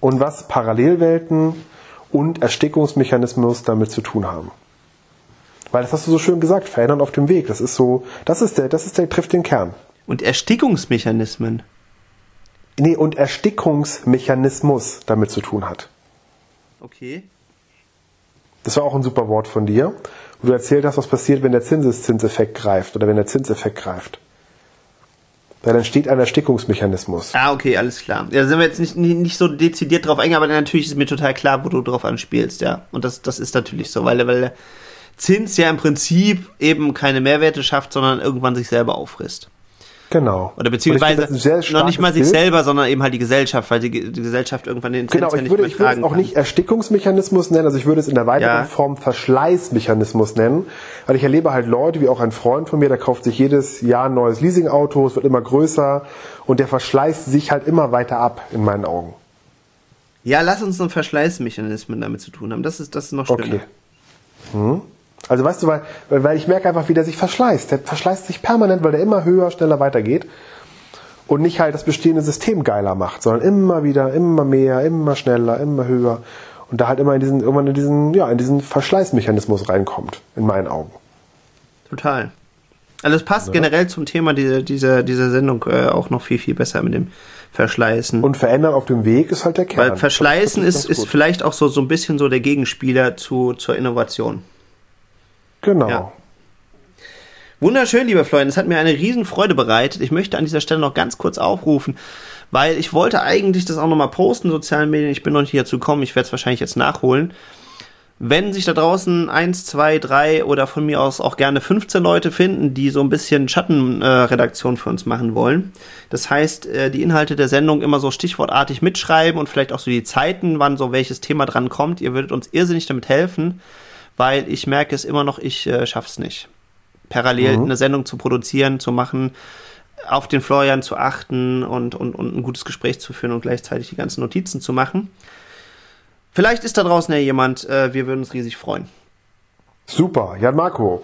Speaker 2: Und was Parallelwelten und Erstickungsmechanismus damit zu tun haben. Weil das hast du so schön gesagt, verändern auf dem Weg. Das ist so, das ist der, das ist der, trifft den Kern.
Speaker 1: Und Erstickungsmechanismen.
Speaker 2: Nee, und Erstickungsmechanismus damit zu tun hat.
Speaker 1: Okay.
Speaker 2: Das war auch ein super Wort von dir, wo du erzählt hast, was passiert, wenn der Zinseszinseffekt greift oder wenn der Zinseffekt greift. Weil dann steht ein Erstickungsmechanismus.
Speaker 1: Ah, okay, alles klar. Ja, da sind wir jetzt nicht, nicht so dezidiert drauf eingegangen, aber natürlich ist mir total klar, wo du drauf anspielst, ja. Und das, das ist natürlich so, weil, weil der Zins ja im Prinzip eben keine Mehrwerte schafft, sondern irgendwann sich selber auffrisst.
Speaker 2: Genau.
Speaker 1: Oder beziehungsweise noch nicht mal sich Bild. selber, sondern eben halt die Gesellschaft, weil die, die Gesellschaft irgendwann den
Speaker 2: Genau, ich würde, ich würde es auch kann. nicht Erstickungsmechanismus nennen, also ich würde es in der weiteren ja. Form Verschleißmechanismus nennen, weil ich erlebe halt Leute, wie auch ein Freund von mir, der kauft sich jedes Jahr ein neues Leasingauto, es wird immer größer und der verschleißt sich halt immer weiter ab, in meinen Augen.
Speaker 1: Ja, lass uns einen Verschleißmechanismus damit zu tun haben. Das ist, das ist noch schlimmer.
Speaker 2: Okay. Hm. Also weißt du, weil, weil ich merke einfach, wie der sich verschleißt. Der verschleißt sich permanent, weil der immer höher, schneller weitergeht und nicht halt das bestehende System geiler macht, sondern immer wieder, immer mehr, immer schneller, immer höher und da halt immer in diesen, irgendwann in diesen, ja, in diesen Verschleißmechanismus reinkommt, in meinen Augen.
Speaker 1: Total. Also es passt ja. generell zum Thema dieser, dieser, dieser Sendung äh, auch noch viel, viel besser mit dem Verschleißen.
Speaker 2: Und verändern auf dem Weg ist halt der Kern.
Speaker 1: Weil Verschleißen ist, ist vielleicht auch so, so ein bisschen so der Gegenspieler zu, zur Innovation.
Speaker 2: Genau. Ja.
Speaker 1: Wunderschön, liebe Freunde. Es hat mir eine Riesenfreude bereitet. Ich möchte an dieser Stelle noch ganz kurz aufrufen, weil ich wollte eigentlich das auch nochmal posten sozialen Medien. Ich bin noch nicht dazu gekommen. Ich werde es wahrscheinlich jetzt nachholen. Wenn sich da draußen eins, zwei, drei oder von mir aus auch gerne 15 Leute finden, die so ein bisschen Schattenredaktion äh, für uns machen wollen. Das heißt, äh, die Inhalte der Sendung immer so stichwortartig mitschreiben und vielleicht auch so die Zeiten, wann so welches Thema dran kommt. Ihr würdet uns irrsinnig damit helfen weil ich merke es immer noch, ich äh, es nicht. Parallel mhm. eine Sendung zu produzieren, zu machen, auf den Florian zu achten und, und, und ein gutes Gespräch zu führen und gleichzeitig die ganzen Notizen zu machen. Vielleicht ist da draußen ja jemand, äh, wir würden uns riesig freuen.
Speaker 2: Super, Jan Marco.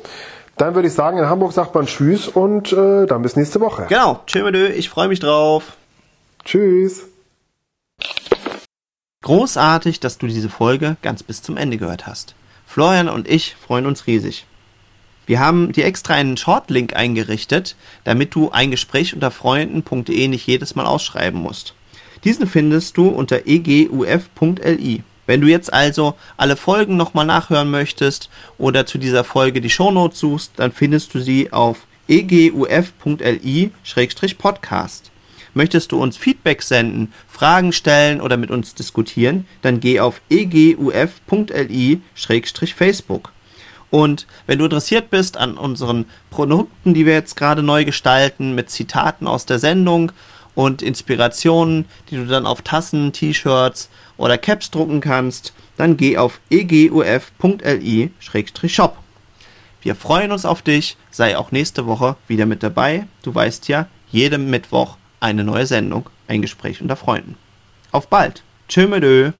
Speaker 2: Dann würde ich sagen, in Hamburg sagt man Tschüss und äh, dann bis nächste Woche.
Speaker 1: Genau, tschö, ich freue mich drauf.
Speaker 2: Tschüss.
Speaker 1: Großartig, dass du diese Folge ganz bis zum Ende gehört hast. Florian und ich freuen uns riesig. Wir haben dir extra einen Shortlink eingerichtet, damit du ein Gespräch unter Freunden.de nicht jedes Mal ausschreiben musst. Diesen findest du unter eguf.li. Wenn du jetzt also alle Folgen nochmal nachhören möchtest oder zu dieser Folge die Shownotes suchst, dann findest du sie auf eguf.li-podcast. Möchtest du uns Feedback senden, Fragen stellen oder mit uns diskutieren, dann geh auf eguf.li-facebook. Und wenn du interessiert bist an unseren Produkten, die wir jetzt gerade neu gestalten, mit Zitaten aus der Sendung und Inspirationen, die du dann auf Tassen, T-Shirts oder Caps drucken kannst, dann geh auf eguf.li-shop. Wir freuen uns auf dich, sei auch nächste Woche wieder mit dabei. Du weißt ja, jeden Mittwoch eine neue Sendung, ein Gespräch unter Freunden. Auf bald. Tschö